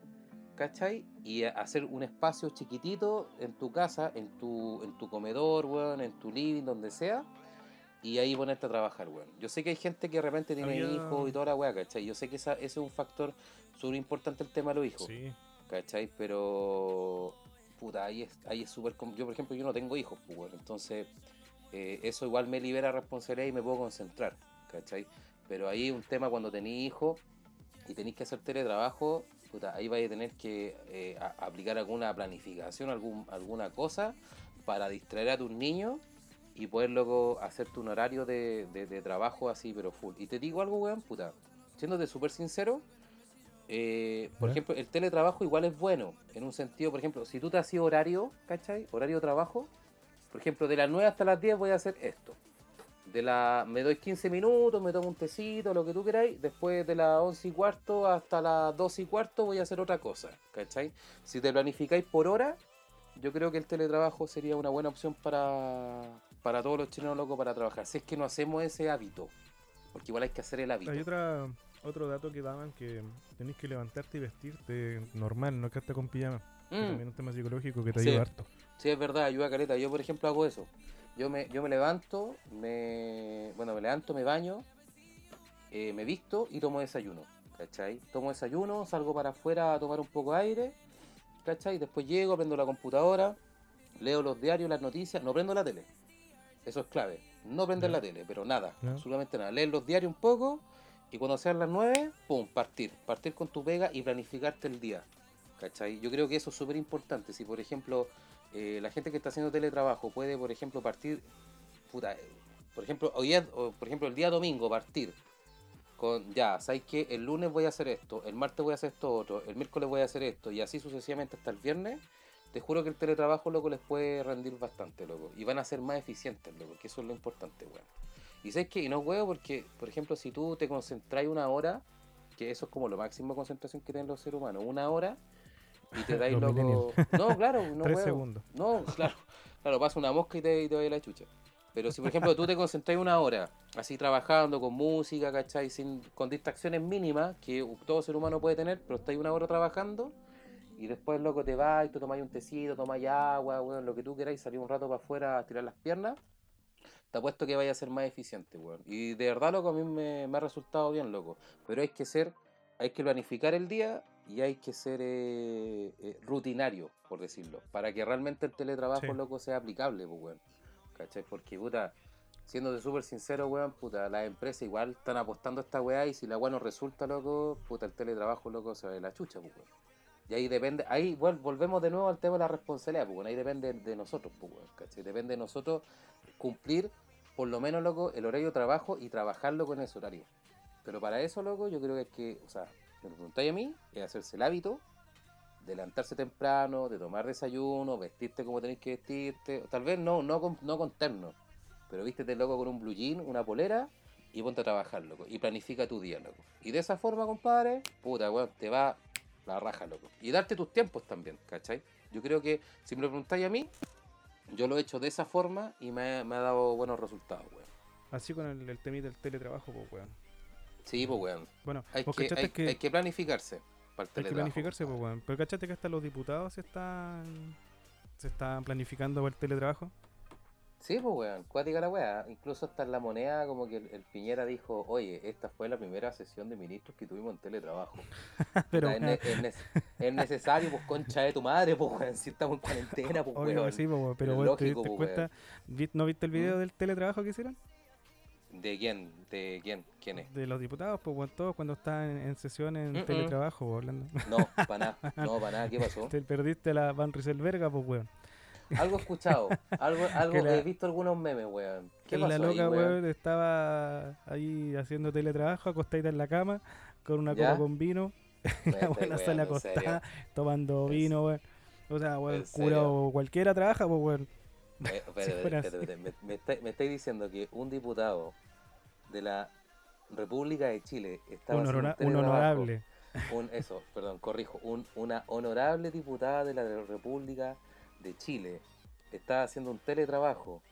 ¿cachai? Y hacer un espacio chiquitito en tu casa, en tu, en tu comedor, weón, en tu living, donde sea, y ahí ponerte a trabajar, weón. Yo sé que hay gente que de repente tiene Había- hijos y toda la weá, ¿cachai? Yo sé que esa- ese es un factor súper importante el tema de los hijos. Sí. ¿cachai? Pero, puta, ahí es ahí es súper... com- Yo, por ejemplo, yo no tengo hijos, pues, bueno, entonces eh, eso igual me libera responsabilidad y me puedo concentrar, ¿cachai? Pero ahí un tema cuando tenéis hijos y tenéis que hacer teletrabajo, puta, ahí vais a tener que eh, a- aplicar alguna planificación, algún, alguna cosa para distraer a tus niños y poder luego hacerte un horario de, de- de trabajo así, pero full. Y te digo algo, weón, puta, siéndote súper sincero, eh, por ejemplo, el teletrabajo igual es bueno, en un sentido, por ejemplo, si tú te ido horario, ¿cachai? Horario de trabajo, por ejemplo, de las 9 hasta las 10 voy a hacer esto. De la, me doy 15 minutos, me tomo un tecito, lo que tú queráis. Después de las 11 y cuarto hasta las 12 y cuarto voy a hacer otra cosa, ¿cachai? Si te planificáis por hora, yo creo que el teletrabajo sería una buena opción para, para todos los chilenos locos para trabajar. Si es que no hacemos ese hábito, porque igual hay que hacer el hábito. Hay otra, otro dato que daban que tenés que levantarte y vestirte normal, no quedarte con pijama. Que Mm. también es un tema psicológico que te Sí. ayuda harto. Sí, es verdad, ayuda caleta. Yo, por ejemplo, hago eso. Yo me, yo me levanto, me, bueno, me levanto, me baño, eh, me visto y tomo desayuno. ¿Cachai? Tomo desayuno, salgo para afuera a tomar un poco de aire. ¿Cachai? Después llego, prendo la computadora, leo los diarios, las noticias, no prendo la tele. Eso es clave. No prender Ya. la tele, pero nada, absolutamente nada. Leer los diarios un poco y cuando sean las 9, pum, partir. Partir con tu pega y planificarte el día. ¿Cachai? Yo creo que eso es súper importante. Si, por ejemplo, eh, la gente que está haciendo teletrabajo puede, por ejemplo, partir, por ejemplo, hoy o, por ejemplo, el día domingo partir con, ya, ¿sabes qué? El lunes voy a hacer esto, el martes voy a hacer esto otro, el miércoles voy a hacer esto, y así sucesivamente hasta el viernes, te juro que el teletrabajo, loco, les puede rendir bastante, loco, y van a ser más eficientes, loco, que eso es lo importante, weón. Y sabes que, y no huevo porque, por ejemplo, si tú te concentras una hora, que eso es como lo máximo de concentración que tienen los seres humanos, una hora, y te dais, loco... No, claro, no <laughs> Tres segundos. No, claro, claro, pasa una mosca y te, y te ir la chucha. Pero si, por ejemplo, tú te concentras una hora, así trabajando con música, ¿cachai? Sin, con distracciones mínimas que todo ser humano puede tener, pero estás una hora trabajando y después, loco, te vas y tú tomáis un tecito, tomáis agua, weón, lo que tú queráis, salir un rato para afuera a tirar las piernas, te apuesto que vaya a ser más eficiente, weón. Y de verdad, loco, a mí me, me ha resultado bien, loco. Pero hay que ser, hay que planificar el día y hay que ser eh, eh, rutinario, por decirlo, para que realmente el teletrabajo, Sí. loco, sea aplicable, pues, weón. ¿Cachai? Porque, puta, siéndote súper sincero, weón, puta, las empresas igual están apostando a esta weá y si la weá no resulta, loco, puta, el teletrabajo, loco, se va de la chucha, pues, weón. Y ahí depende, ahí volvemos de nuevo al tema de la responsabilidad, pues, weón, ahí depende de nosotros, pues, weón, ¿cachai? Depende de nosotros cumplir, por lo menos, loco, el horario de trabajo y trabajarlo con ese horario. Pero para eso, loco, yo creo que es que, o sea, me lo preguntáis a mí, es hacerse el hábito de levantarse temprano, de tomar desayuno, vestirte como tenéis que vestirte, tal vez no, no con, no con terno, pero vístete loco con un blue jean, una polera y ponte a trabajar, loco, y planifica tu día, loco. Y de esa forma, compadre, puta, weón, te va la raja, loco. Y darte tus tiempos también, ¿cachai? Yo creo que, si me lo preguntáis a mí, yo lo he hecho de esa forma y me ha dado buenos resultados, weón. Así con el, el tema del teletrabajo, pues, weón. Sí, pues, weón. Bueno, Hay vos que, hay, que, hay que planificarse para el hay que planificarse, pues, weón. Pero cachate que hasta los diputados se están, se están planificando por el teletrabajo. Sí, pues, weón, cuática la weá. Incluso hasta en la moneda, como que el, el Piñera dijo, oye, esta fue la primera sesión de ministros que tuvimos en teletrabajo. <laughs> Pero, es, ne- es nece- es necesario, pues, concha de tu madre, pues, weón, si estamos en cuarentena, pues, obvio weón. sí, pues, weón, pero ¿te lógico, diste pues, cuenta? ¿No viste el video ¿Mm? del teletrabajo que hicieron? ¿De quién? ¿De quién? ¿Quién es? De los diputados, pues, weón, todos cuando estaban en, en sesión en teletrabajo, pues, hablando. No, para nada, no, para nada, ¿qué pasó? <laughs> Te perdiste la Van Rieselberga, pues, weón. Algo he escuchado, algo, <laughs> algo la- he visto algunos memes, weón. ¿Qué pasó la ahí, loca, weón? weón, estaba ahí haciendo teletrabajo, acostadita en la cama, con una ¿Ya? copa con vino. <laughs> La buena serio. acostada, tomando ¿En vino, weón. O sea, weón, ¿En cura serio? o cualquiera trabaja, pues, weón. Eh, <laughs> espérate, Si fuera espérate, espérate, Me, me estáis- me estáis diciendo que un diputado de la República de Chile estaba Un, honora- un teletrabajo. honorable. Un, eso, perdón, corrijo. Un, una honorable diputada de la República de Chile estaba haciendo un teletrabajo,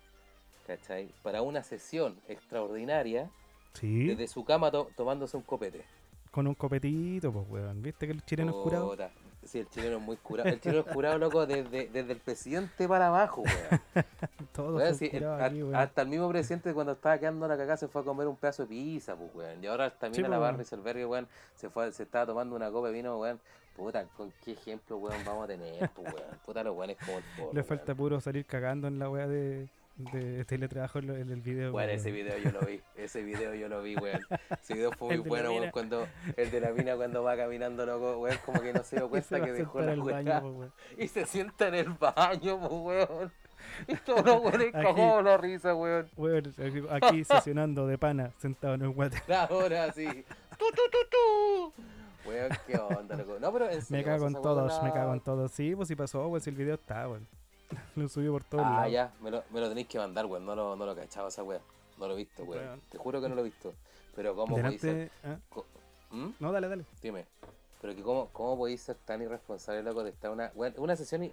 ¿cachai? Para una sesión extraordinaria Sí, desde su cama to- tomándose un copete. con un copetito, pues, weón. ¿Viste que el chileno es curado? Sí, el chileno es muy curado. El chileno es curado, loco, desde, desde el presidente para abajo, weón. <laughs> Todos Weón, sí, el- aquí, weón. hasta el mismo presidente cuando estaba quedando la cagada se fue a comer un pedazo de pizza, pues, weón. Y ahora también Sí, a la pues, barra y Selbergue, weón, se fue, se estaba tomando una copa de vino, weón. Puta, ¿con qué ejemplo, weón, vamos a tener, pues, weón? Puta, los weones como el porro, Le falta puro salir cagando en la weá de, de teletrabajo en, el video. Bueno, ese video yo lo vi, <laughs> ese video yo lo vi, weón. Ese video fue muy bueno, weón, cuando el de la mina cuando va caminando, loco, weón, como que no se dio <laughs> cuenta que dejó la weá y se sienta en el baño, weón. Y todos los weones cagados la risa, weón. Weón, aquí- sesionando de pana, sentado en el guate. <laughs> Ahora sí. Tu, tu, tu, tu. Weón, qué onda, loco. No, pero en Me serio, cago o en todos, me cago en todos. Sí, pues si pasó, weón, si el video está, weón. <laughs> Lo subió por todos Ah, lados. ya, me lo, me lo tenéis que mandar, weón. No lo, no lo cachaba esa weá. No lo he visto, weón. Te juro que no lo he visto. Pero cómo podéis ser... ¿ah? co- ¿Mm? No, dale, dale. Dime. Pero que cómo, cómo podéis ser tan irresponsable, loco, de estar una... weón, una sesión y...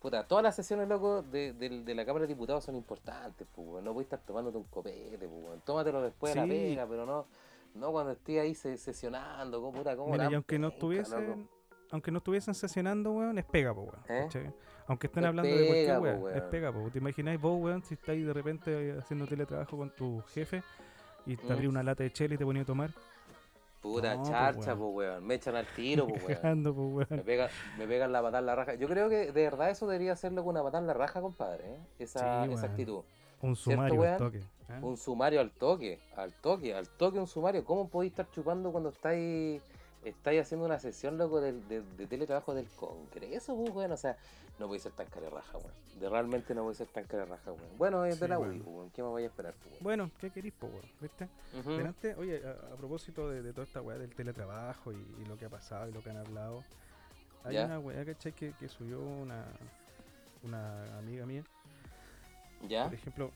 Puta, todas las sesiones, loco, de, de- de la Cámara de Diputados son importantes, pues, weón. No podéis estar tomándote un copete, pues, weón. Tómatelo después de la Sí. pega, pero no... No cuando estés ahí se- sesionando, como puta, como Mira, y aunque no estuviesen, loco. aunque no estuviesen sesionando, weón, es pega, po, weón. ¿Eh? Aunque estén Es hablando de cualquier po, weón, es pega, po. ¿Te imagináis vos, weón, si estáis de repente haciendo teletrabajo con tu jefe y te Mm. abrí una lata de chela y te ponía a tomar? Puta No, charcha, weón. pues, weón. Me echan al <laughs> tiro, pues, weón. Cagando, po, Me, pega, me pegan la patada en la raja. Yo creo que de verdad eso debería hacerlo con una patada en la raja, compadre. ¿eh? Esa, Sí, esa weón. actitud. Un ¿Cierto, sumario al toque. ¿ah? Un sumario al toque, al toque, al toque un sumario. ¿Cómo podéis estar chupando cuando estáis, estáis haciendo una sesión, loco, de, de, de teletrabajo del Congreso, pues, weón? O sea, no podéis ser tan cara raja, weón. De realmente no voy a ser tan cara raja, weón. Bueno, es de la pues, weón. ¿Qué me voy a esperar, pues, weón? Bueno, ¿qué querís, po, weón? ¿Viste? Delante, oye, a, a propósito de, de toda esta weá del teletrabajo y, y lo que ha pasado y lo que han hablado, hay Ya. una weá, ¿cachai? Que, que subió una, una amiga mía. ¿Ya? Por ejemplo,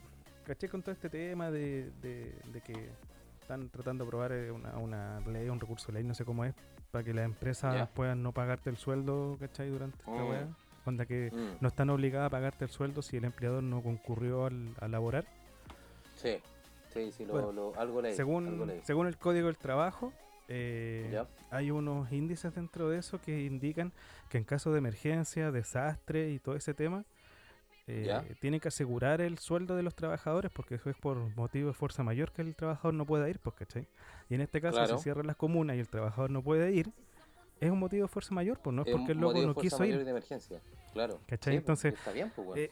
¿cachai? Con todo este tema de, de, de que están tratando de aprobar eh, una, una ley, un recurso de ley, no sé cómo es, para que las empresas puedan no pagarte el sueldo, ¿cachai? Durante esta Mm. weá. Onda que Mm, no están obligadas a pagarte el sueldo si el empleador no concurrió al, a laborar. Sí, sí, sí, lo, Bueno, lo- algo leí. algo Según, leí. según el Código del Trabajo, eh, hay unos índices dentro de eso que indican que en caso de emergencia, desastre y todo ese tema, eh, tienen que asegurar el sueldo de los trabajadores porque eso es por motivo de fuerza mayor que el trabajador no pueda ir, pues, ¿cachai? Y en este caso, Claro. si cierran las comunas y el trabajador no puede ir, es un motivo de fuerza mayor, pues no es porque el loco no quiso ir. de emergencia, claro. ¿Cachai? Sí, Entonces, está bien, pues, weón. Eh,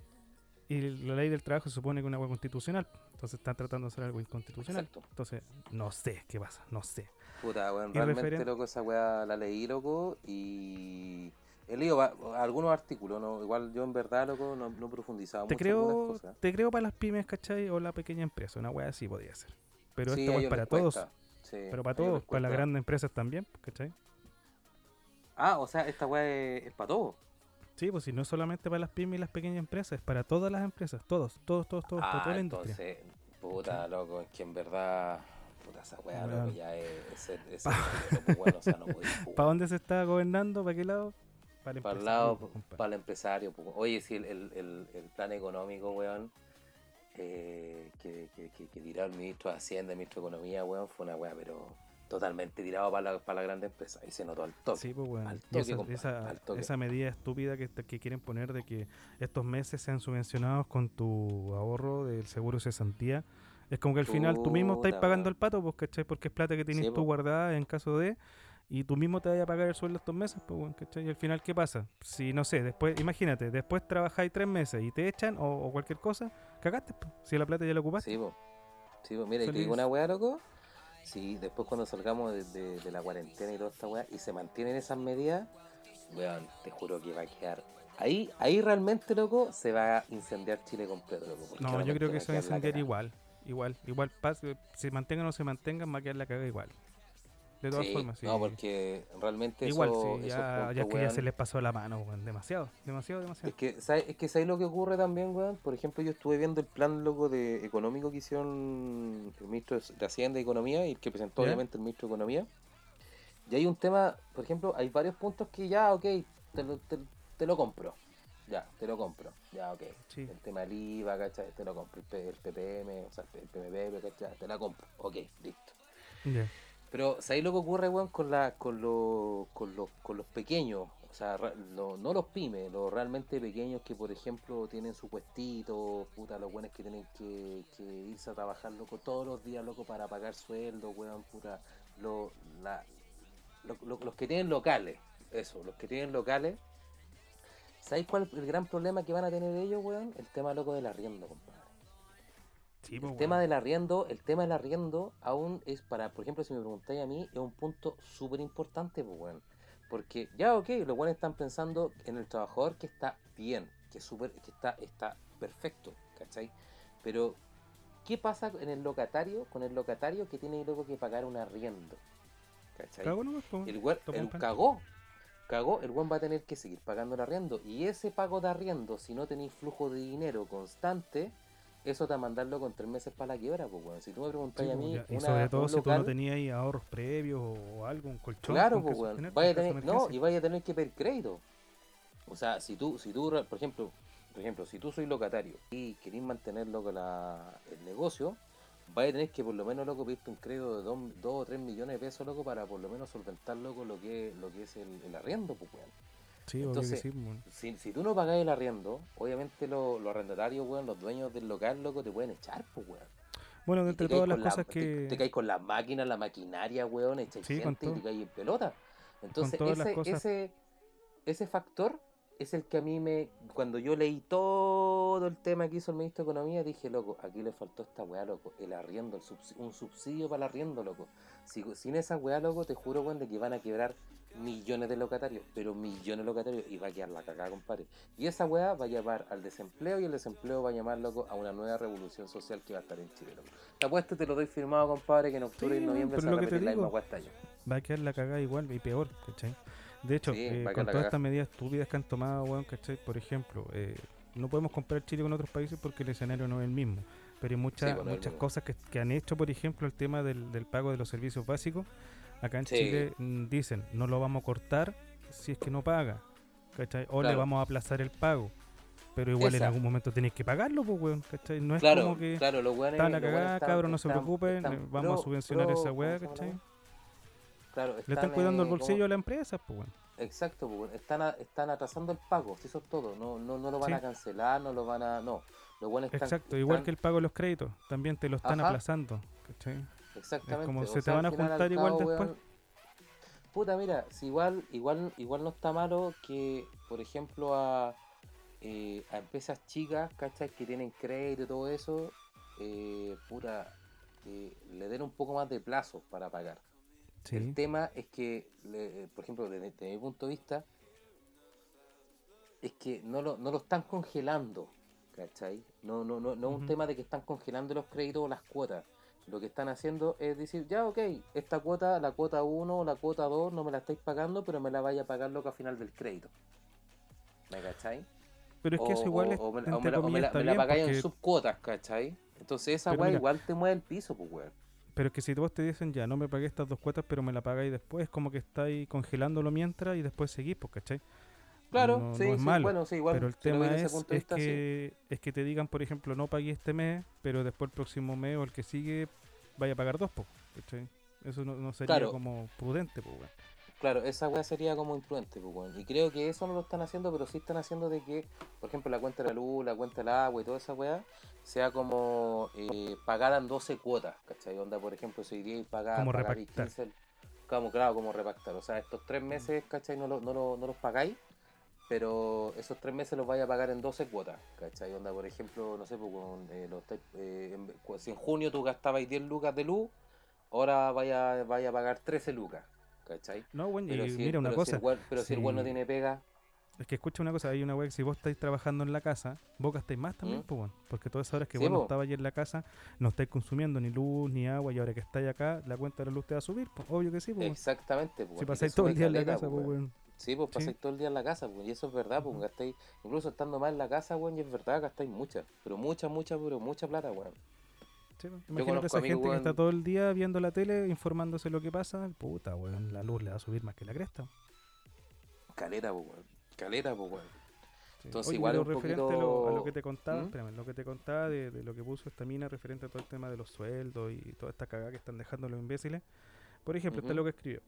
y la ley del trabajo se supone que es una agua constitucional, entonces están tratando de hacer algo inconstitucional. Exacto. Entonces, no sé qué pasa, no sé. Puta, Y realmente, referen- loco, esa weá la leí, loco, y he leído algunos artículos, ¿no? Igual yo en verdad, loco, no, no profundizaba Te mucho creo, cosas. te creo para las pymes, ¿cachai? O la pequeña empresa, una wea así podría ser. Pero Sí, esto es para todos. Sí, Pero para todos, para las grandes empresas también, ¿cachai? Ah, o sea, esta weá es, para todos. Sí, pues si no es solamente para las pymes y las pequeñas empresas, es para todas las empresas, todos, todos, todos, todos, para Ah, toda la industria. entonces, puta, loco, es que en verdad, puta, esa weá, loco, ya es, es, es, <laughs> es pues, bueno, o sea, no ¿Para dónde se está gobernando? ¿Para qué lado? Para el Para el empresario, lado, para el empresario. pues. Oye, si el, el, el, el plan económico, weón, eh, que, que, que, que tiró el ministro de Hacienda, el ministro de Economía, weón, fue una weá, pero totalmente tirado para la, para la grande empresa. Y se notó al toque. Sí, pues bueno. Al toque, esa, compadre, esa- al toque. esa medida estúpida que, que quieren poner de que estos meses sean subvencionados con tu ahorro del seguro de cesantía. Es como que al final tú mismo estás pagando el pato, pues, ¿cachai? Porque es plata que tienes Sí, tú po. guardada en caso de... Y tú mismo te vayas a pagar el sueldo estos meses, pues, weón, ¿cachai? Y al final, ¿qué pasa? Si, no sé, después, imagínate, después trabajáis tres meses y te echan o, o cualquier cosa, cagaste, pues. Si la plata ya la ocupaste. Sí, po. Sí, po. Mira, y te digo una weá, loco. Si después cuando salgamos de, de- de la cuarentena y toda esta weá y se mantienen esas medidas, weón, te juro que va a quedar. Ahí, ahí realmente, loco, se va a incendiar Chile completo, loco. No, yo creo que se va a incendiar igual. Igual, igual, pase, se mantengan o no se mantengan, va a quedar la caga igual. De todas Sí, formas, sí. No, porque realmente Igual, eso, sí, ya, es que ya se les pasó la mano, weón. Demasiado, demasiado, demasiado. Es que, ¿sabes, es que ¿sabes lo que ocurre también, weón? Por ejemplo, yo estuve viendo el plan loco de económico que hicieron el ministro de Hacienda y Economía y el que presentó ¿Ya? obviamente el ministro de Economía. Y hay un tema, por ejemplo, hay varios puntos que ya, ok, te lo, te, te lo compro. Ya, te lo compro. Ya, ok. Sí. El tema del IVA, ¿cachai? Te lo compro. El, P- el PPM, o sea, el PMP, ¿cachai? Te la compro. Ok, listo. Ya. Pero ¿sabéis lo que ocurre, weón, con, la, con, los con, los, con los pequeños? O sea, lo- no los pymes, los realmente pequeños que, por ejemplo, tienen su puestito, puta, los buenos que tienen que, que irse a trabajar, loco, todos los días, loco, para pagar sueldo, weón, puta, lo- la- lo- lo- los que tienen locales, eso, los que tienen locales. ¿Sabéis cuál es el gran problema que van a tener ellos, weón? El tema, loco, del arriendo, compadre. Sí, El pues, tema del arriendo, el tema del arriendo aún es para, por ejemplo, si me preguntáis a mí, es un punto súper importante, pues. Porque ya, ok, los buenos están pensando en el trabajador que está bien, que, es súper- que está, está perfecto, ¿cachai? Pero, ¿qué pasa en el locatario, con el locatario que tiene luego que pagar un arriendo? ¿Cachai? Cago pues, El un el cagó. Cagó, el weón va a tener que seguir pagando el arriendo. Y ese pago de arriendo, si no tenéis flujo de dinero constante, eso te va a mandarlo con tres meses para la quiebra, pues weón. Si tú me Sí, preguntáis a pues, mí, ya. Y una- sobre todo si tú no tenías ahí ahorros previos o algo, un colchón. claro, con pues vaya a tener, no, y vaya a tener que pedir crédito. O sea, si tú, si tú, por ejemplo, por ejemplo, si tú soy locatario y querés mantener loco la, el negocio, vaya a tener que por lo menos loco pedirte un crédito de 2 o 3 millones de pesos loco para por lo menos solventar loco lo que, lo que es el, el arriendo, pues weón. Sí, que entonces, sí. Si, si tú no pagas el arriendo, obviamente lo- los arrendatarios, weón, los dueños del local, loco, te pueden echar, pues, weón. Bueno, entre todas las la- cosas te- que. Te, caes con las máquinas, la maquinaria, weón, echas Sí, gente y te caes en pelota. Entonces, ese, cosas. ese, ese factor es el que a mí me. Cuando yo leí todo el tema que hizo el ministro de Economía, dije, loco, aquí le faltó esta weá, loco, el arriendo, el subsi- un subsidio para el arriendo, loco. Si, sin esa weá, loco, te juro, weón, de que van a quebrar millones de locatarios, pero millones de locatarios y va a quedar la cagada, compadre. Y esa weá va a llevar al desempleo y el desempleo va a llamar, loco, a una nueva revolución social que va a estar en Chile, loco. Te apuesto, te lo doy firmado, compadre, que en octubre Sí, y noviembre se van a repetir la misma weá va a quedar la cagada igual y peor, ¿cachai? De hecho, Sí, eh, va con todas estas medidas estúpidas que han tomado, weón, ¿cachai? Por ejemplo, eh, no podemos comparar Chile con otros países porque el escenario no es el mismo. Pero hay muchas, Sí, pues, muchas mismo. cosas que, que han hecho, por ejemplo, el tema del, del pago de los servicios básicos. Acá en Sí. Chile mm, dicen, no lo vamos a cortar si es que no paga, ¿cachai? O le vamos a aplazar el pago. Pero igual en algún momento tenéis que pagarlo, pues, weón, ¿cachai? No es Claro, como que claro, los está la cagada, cabros, no se están- preocupen, están eh, vamos a subvencionar pro- esa ¿cómo weá, ¿cachai? Claro, Le están cuidando el bolsillo como- a la empresa, pues, weón. Exacto, pues, están, a- están atrasando el pago, si eso es todo. No, no, no lo van Sí. a cancelar, no lo van a. No, los buenos están. Exacto, igual que el pago de los créditos, también te lo están Ajá. aplazando, ¿cachai? Exactamente. como o se te van a juntar al igual cabo, después. weón, Puta, mira, si igual, igual, igual no está malo que, por ejemplo, a, eh, a empresas chicas, ¿cachai? Que tienen crédito y todo eso, eh, puta, eh, le den un poco más de plazo para pagar. Sí, El tema es que, le- por ejemplo, desde, desde mi punto de vista, es que no lo, no lo están congelando, ¿cachai? No, no, no, no es un tema de que están congelando los créditos o las cuotas. Lo que están haciendo es decir, ya, ok, esta cuota, la cuota 1 o la cuota 2 no me la estáis pagando, pero me la vaya a pagar loco a final del crédito. ¿Me cachai? pero es que eso igual es, o me, la- me me me pagáis en porque- subcuotas, ¿cachai? Entonces esa weá igual te mueve el piso, pues weón. pero es que si vos te dicen, ya, no me pagué estas dos cuotas, pero me la pagáis después, como que estáis congelándolo mientras y después seguís, pues, ¿cachai? Claro, no, sí, no es sí, malo, bueno, sí, igual. pero el si tema es, es, vista, sí. que, es que te digan, por ejemplo, no pagué este mes, pero después el próximo mes o el que sigue vaya a pagar dos, pues, ¿cachai? Eso no, no sería Claro. como prudente, pues, weón. Claro, esa weá sería como imprudente, pues, weón. Y creo que eso no lo están haciendo, pero sí están haciendo de que, por ejemplo, la cuenta de la luz, la cuenta del agua y toda esa weá, sea como eh, pagaran 12 cuotas, ¿cachai? Onda, por ejemplo, si iría y pagar, Como pagaréis repactar. 15, como, claro, como repactar. O sea, estos tres meses, ¿cachai? No, lo- no, lo- no los pagáis, pero esos tres meses los vaya a pagar en 12 cuotas, ¿cachai? Onda, por ejemplo, no sé, pues, con, eh, los eh, en- si en junio tú gastabais 10 lucas de luz, ahora vaya, vaya a pagar 13 lucas, ¿cachai? No, y Pero si, mira una pero si cosa. el pero si el weón no tiene pega, Es que escucha una cosa, hay una weá que si vos estáis trabajando en la casa, vos gastáis más también, ¿Mm? pues, weón. Porque todas esas horas que Sí, vos no estabas allí en la casa, no estáis consumiendo ni luz, ni agua, y ahora que estáis acá, la cuenta de la luz te va a subir, pues, obvio que sí, pues. exactamente. pues, Si pasáis todo el día en la casa, pues, weón. Sí, pues Sí. pasáis todo el día en la casa, pues, y eso es verdad, pues gastáis, incluso estando más en la casa, weón, y es verdad, gastáis mucha, pero mucha, mucha, pero mucha plata, weón. Sí, pues. Imagínate esa gente que está todo el día viendo la tele, informándose lo que pasa, puta, weón, la luz le va a subir más que la cresta. Caleta, pues, weón. Caleta, pues, weón. Sí. Entonces, Oye, igual un referente a, lo, a lo poquito- que te contaba, ¿Mm? espérame, lo que te contaba de, de lo que puso esta mina referente a todo el tema de los sueldos y toda esta cagada que están dejando los imbéciles. Por ejemplo, está Ujú. lo que escribió.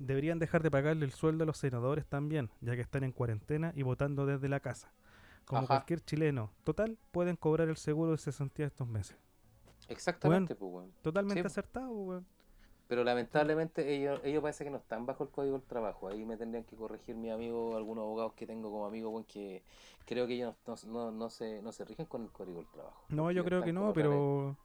Deberían dejar de pagarle el sueldo a los senadores también, ya que están en cuarentena y votando desde la casa. Como Ajá. cualquier chileno. Total, pueden cobrar el seguro de cesantía estos meses. Exactamente, pues. Totalmente Sí, po. acertado, weón. Pero lamentablemente ellos, ellos parece que no están bajo el código del trabajo. Ahí me tendrían que corregir mi amigo, algunos abogados que tengo como amigos, weón, que creo que ellos no, no, no se, no se rigen con el código del trabajo. No, yo creo que no, pero.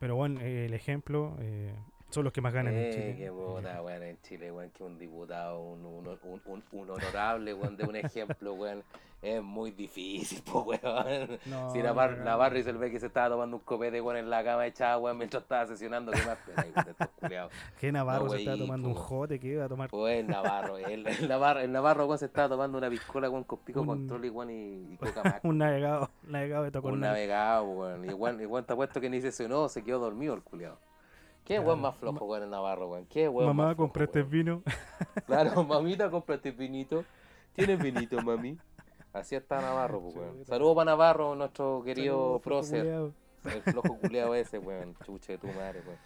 Pero bueno, eh, el ejemplo eh, son los que más ganan en Eh, Chile. qué <laughs> puta, weón, en Chile, weón, que un diputado, un, un, un, un- un honorable, weón, de un ejemplo, weón, es muy difícil, <laughs> pues, weón. no, Si Navar- cagando. Navarro y se ve que se estaba tomando un copete, weón, en la cama echada, weón, mientras estaba sesionando, ¿qué más pena? Que Navarro No, se estaba tomando un po. jote que iba a tomar. Pues Navarro, el, el Navarro, el Navarro, weón, se estaba tomando una piscola, weón, con pico Un- control y, weón, y, y <laughs> coca mac. un navegado, navegado de tocó Un navegado, weón. Y weón, y weón, te apuesto que ni se sonó, se quedó dormido el culiado. ¿Qué Claro. weón más flojo, weón, el Navarro, weón? ¿Qué weón Mamá, más flojo, compraste weón? vino. <laughs> Claro, mamita, cómprate vinito. ¿Tienes vinito, mami? Así está Navarro, pues, weón. Saludos para Navarro, nuestro querido Saludos, flojo prócer. culiao. El flojo culiado ese, weón. Chuche de tu madre, weón.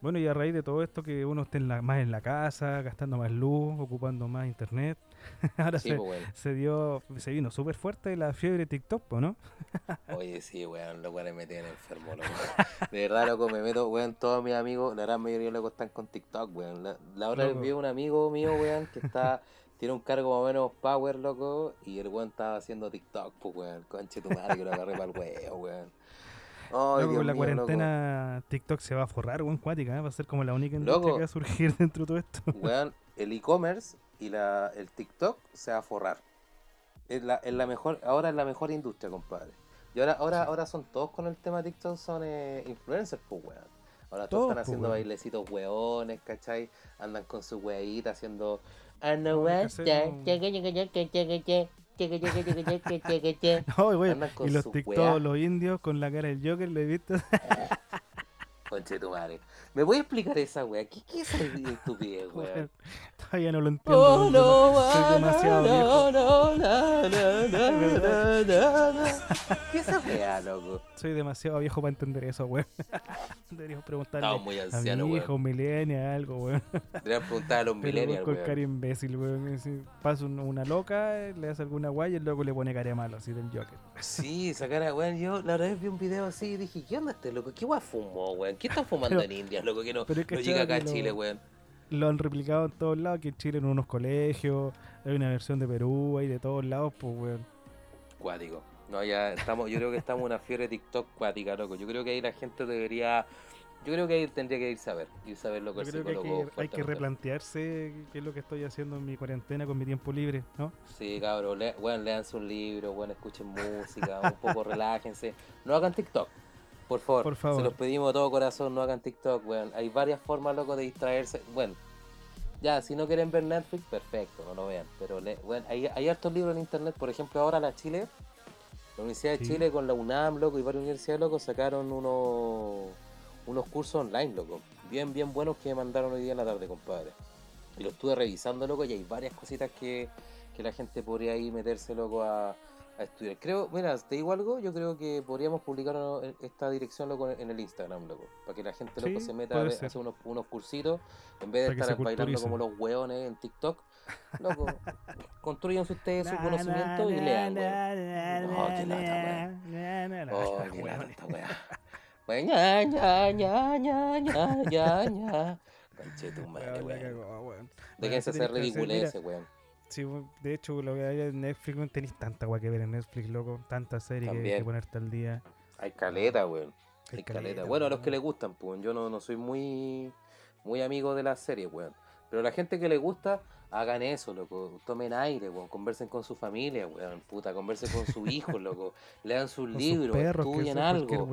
Bueno, y a raíz de todo esto, que uno esté en la- más en la casa, gastando más luz, ocupando más internet, <laughs> ahora Sí, se, pues, weón. se dio, se vino súper fuerte la fiebre TikTok, ¿no? <laughs> Oye, sí, weón, los weones me tienen enfermo, loco. De verdad, loco, me meto, weón, todos mis amigos, la gran mayoría loco están con TikTok, weón. La, la otra vez vi a un amigo mío, weón, que está, <laughs> tiene un cargo más o menos power, loco, y el weón estaba haciendo TikTok, pues, weón. Conche tu madre, que lo agarré para el huevo, weón. Ay, Loco, con la mío, loco. cuarentena TikTok se va a forrar, weón, cuática, ¿eh? va a ser como la única industria Loco. que va a surgir dentro de todo esto. Weón, el e-commerce y la, el TikTok se va a forrar. Es la, es la mejor, ahora es la mejor industria, compadre. Y ahora, ahora, ahora son todos con el tema TikTok, son eh, influencers, pues, weón. Ahora todos, están haciendo bailecitos weones, ¿cachai? Andan con su weita haciendo... No, güey. y los TikTok, los indios con la cara del Joker, lo he visto. Conche tu madre. ¿Me voy a explicar esa wea? ¿Qué, qué es esa estupidez? <laughs> Weón, Todavía no lo entiendo. Oh, no, soy demasiado no, viejo. no, no, no, no, <laughs> verdad. no, no, no. ¿Qué es esa <laughs> wea, loco? Soy demasiado viejo para entender eso, weón. Deberíamos preguntarle Estamos muy a ancianos, mi hijo, millennial, algo, weón. Deberían preguntar a los millennials, con cara imbécil, weón. Así, Pasa un- una loca, le hace alguna guay y el loco le pone cara malo, así del Joker. Sí, esa cara, weón. Yo la otra vez vi un video así y dije, ¿qué onda este loco? ¿Qué wea fumó, weón? ¿Qué están fumando Pero- en India, loco? Que no, pero es no que llega acá a que Chile, weón. Lo han replicado en todos lados, aquí en Chile en unos colegios, hay una versión de Perú, hay de todos lados, pues, weón. Cuático. No, ya estamos, yo creo que estamos en una fiebre TikTok cuática, loco. Yo creo que ahí la gente debería. Yo creo que ahí tendría que irse a ver. Irse a ver lo que Yo el creo que hay que, hay que replantearse qué es lo que estoy haciendo en mi cuarentena con mi tiempo libre, ¿no? Sí, cabrón, le, bueno, leanse un libro, bueno, escuchen música, un poco <laughs> relájense. No hagan TikTok, por favor. Por favor. Se los pedimos de todo corazón, no hagan TikTok, weón. Hay varias formas, loco, de distraerse. Bueno, ya, si no quieren ver Netflix, perfecto, no lo vean. Pero, le, bueno, hay, hay hartos libros en internet, por ejemplo, ahora la Chile, la Universidad de. Chile con la UNAM, loco, y varias universidades, loco, sacaron unos, unos cursos online, loco. Bien, bien buenos que me mandaron hoy día en la tarde, compadre. Y lo estuve revisando, loco, y hay varias cositas que, que la gente podría ahí meterse, loco, a, a estudiar. Creo, mira, te digo algo, yo creo que podríamos publicar una- e, esta dirección loco en el Instagram, loco, para que la gente loco Sí, se meta a ver- hacer unos, unos cursitos en vez de Para estar bailando como los hueones en TikTok. Loco, <laughs> construyanse ustedes su conocimiento y lean, weón. Oh, qué lata, Oh, qué lata esta. Weón, ña, ña, ña, ña, ña, ña. Conche tu <laughs> madre, weón. Déjense hacer ridiculeces, weón. Sí, de hecho, lo que hay en Netflix, weón, tenéis tanta weá que ver en Netflix, loco. Tanta serie que, que ponerte al día. Hay caleta, weón. Hay Hay caleta. caleta, Bueno, a los que les gustan, pues. Yo no, no soy muy, muy amigo de las series, weón. Pero la gente que le gusta, hagan eso, loco. Tomen aire, weón. Conversen con su familia, weón. Puta, conversen con sus hijos, <laughs> loco. Lean sus Con sus libros, perros, cualquier algo.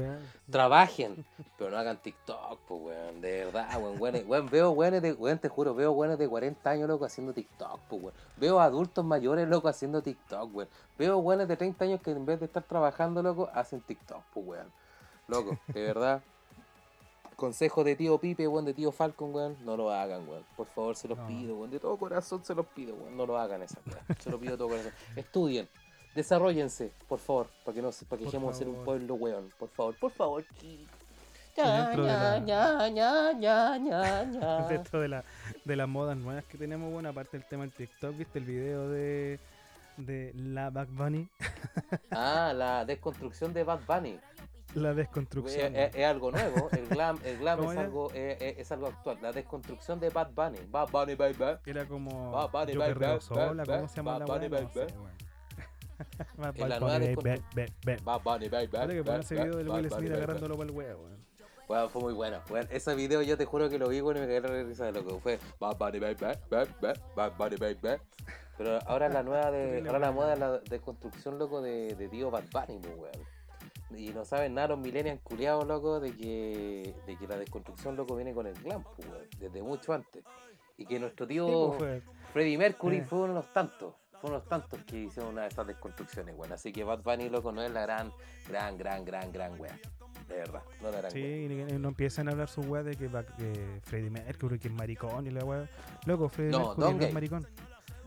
Trabajen, pero no hagan TikTok, pues, weón. De verdad, weón. weón, weón, veo weones de, weón, te juro, veo weones de 40 años, loco, haciendo TikTok, pues, weón. Veo adultos mayores, loco, haciendo TikTok, weón. Veo weones de 30 años que en vez de estar trabajando, loco, hacen TikTok, pues, weón. Loco, de verdad. Consejo de tío Pipe, weón, de tío Falcon, weón, no lo hagan, weón. Por favor, se los No. pido, weón. De todo corazón se los pido, weón. No lo hagan esa weón. Se los pido de todo corazón. <laughs> Estudien, desarrollense, por favor, para que no para que dejemos de ser un pueblo, weón. Por favor, por favor, la- ña, ña, ña, ña, ña. Dentro de, la, de las modas nuevas que tenemos, bueno, aparte del tema del TikTok, ¿viste el video de, de la Back Bunny? Ah, la desconstrucción de Bad Bunny. <laughs> La Es, desconstrucción. es- es algo nuevo. El glam, el glam ¿Cómo es era? algo, eh, eh, es algo actual. La desconstrucción de Bad Bunny. Bad Bunny, baby. Era como Bad Bunny, yo bad, sola, bad, ¿cómo bad, se llama la Bad Bunny, la Bunny. Bad Bunny, baby. Ahora que poner ese video del Will Smith agarrándolo para el huevo, weón. Bueno, fue muy bueno. Bueno, ese video yo te juro que lo vi, bueno, y me caí la risa de loco. Fue Bad Bunny, baby, bad, bad, Bad Bunny, baby, bad. Pero ahora la nueva de, ahora la moda es la desconstrucción, loco, de, de tío Bad Bunny, pues, weón. Y no saben nada los millennials culiados, loco, de que, de que la desconstrucción, loco, viene con el glam, pues, desde mucho antes. Y que nuestro tío Sí, pues, Freddie Mercury Eh. fue uno de los tantos. Fue uno de los tantos que hicieron una de estas desconstrucciones, weón. Así que Bad Bunny, loco, no es la gran, gran, gran, gran, gran wea. De verdad, no la gran Sí, wea. no empiezan a hablar su weá de que, va- que Freddie Mercury, que es maricón y la weá. Loco, Freddie No, Mercury no es maricón.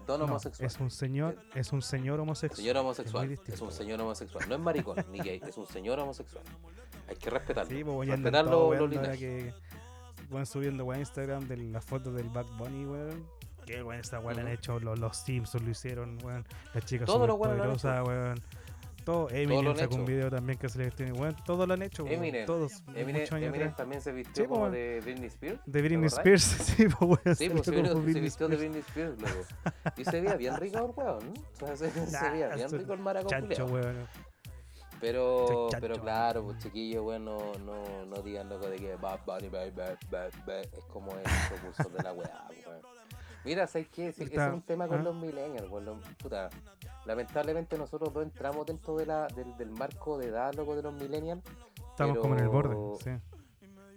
Don No, homosexual. es un señor, es un señor homosexual. Señor homosexual. muy Es, un weón. señor homosexual. No es maricón <laughs> ni gay, es un señor homosexual. Hay que respetarlo. Sí, pues voy a Respetar andar todo los- linajes. van subiendo weá a Instagram de las fotos del Back Bunny, weón. Que weón, esta weá la han hecho, los, los Simpsons lo hicieron, weón. Las chicas Todos son los poderosas, weón. Todo, Eminem sacó un video también que se le tiene, weón. Todos lo han hecho. Eminem. Todos, Eminem, Eminem también se vistió Sí, como de Britney Spears. De Britney? Spears, <laughs> sí, pues weón. Sí, pues se, Britney vistió de Spears. Britney Spears, loco. Y se veía bien rico el weón, ¿no? O sea, se, <laughs> se Nah, veía bien rico el maracón Chancho, weón. Pero, pero claro, pues chiquillos, weón, no, no, digan loco de que Bad Bunny, bad, bad, bad, es como el propulsor de la weá, weón. Mira, ¿sabes qué? Sí, ese Está- es un tema con ¿ah? los millennials, con los, puta. Lamentablemente nosotros no entramos dentro de la, del, del marco de edad, loco, de los millennials. Estamos como en el borde, pero- sí.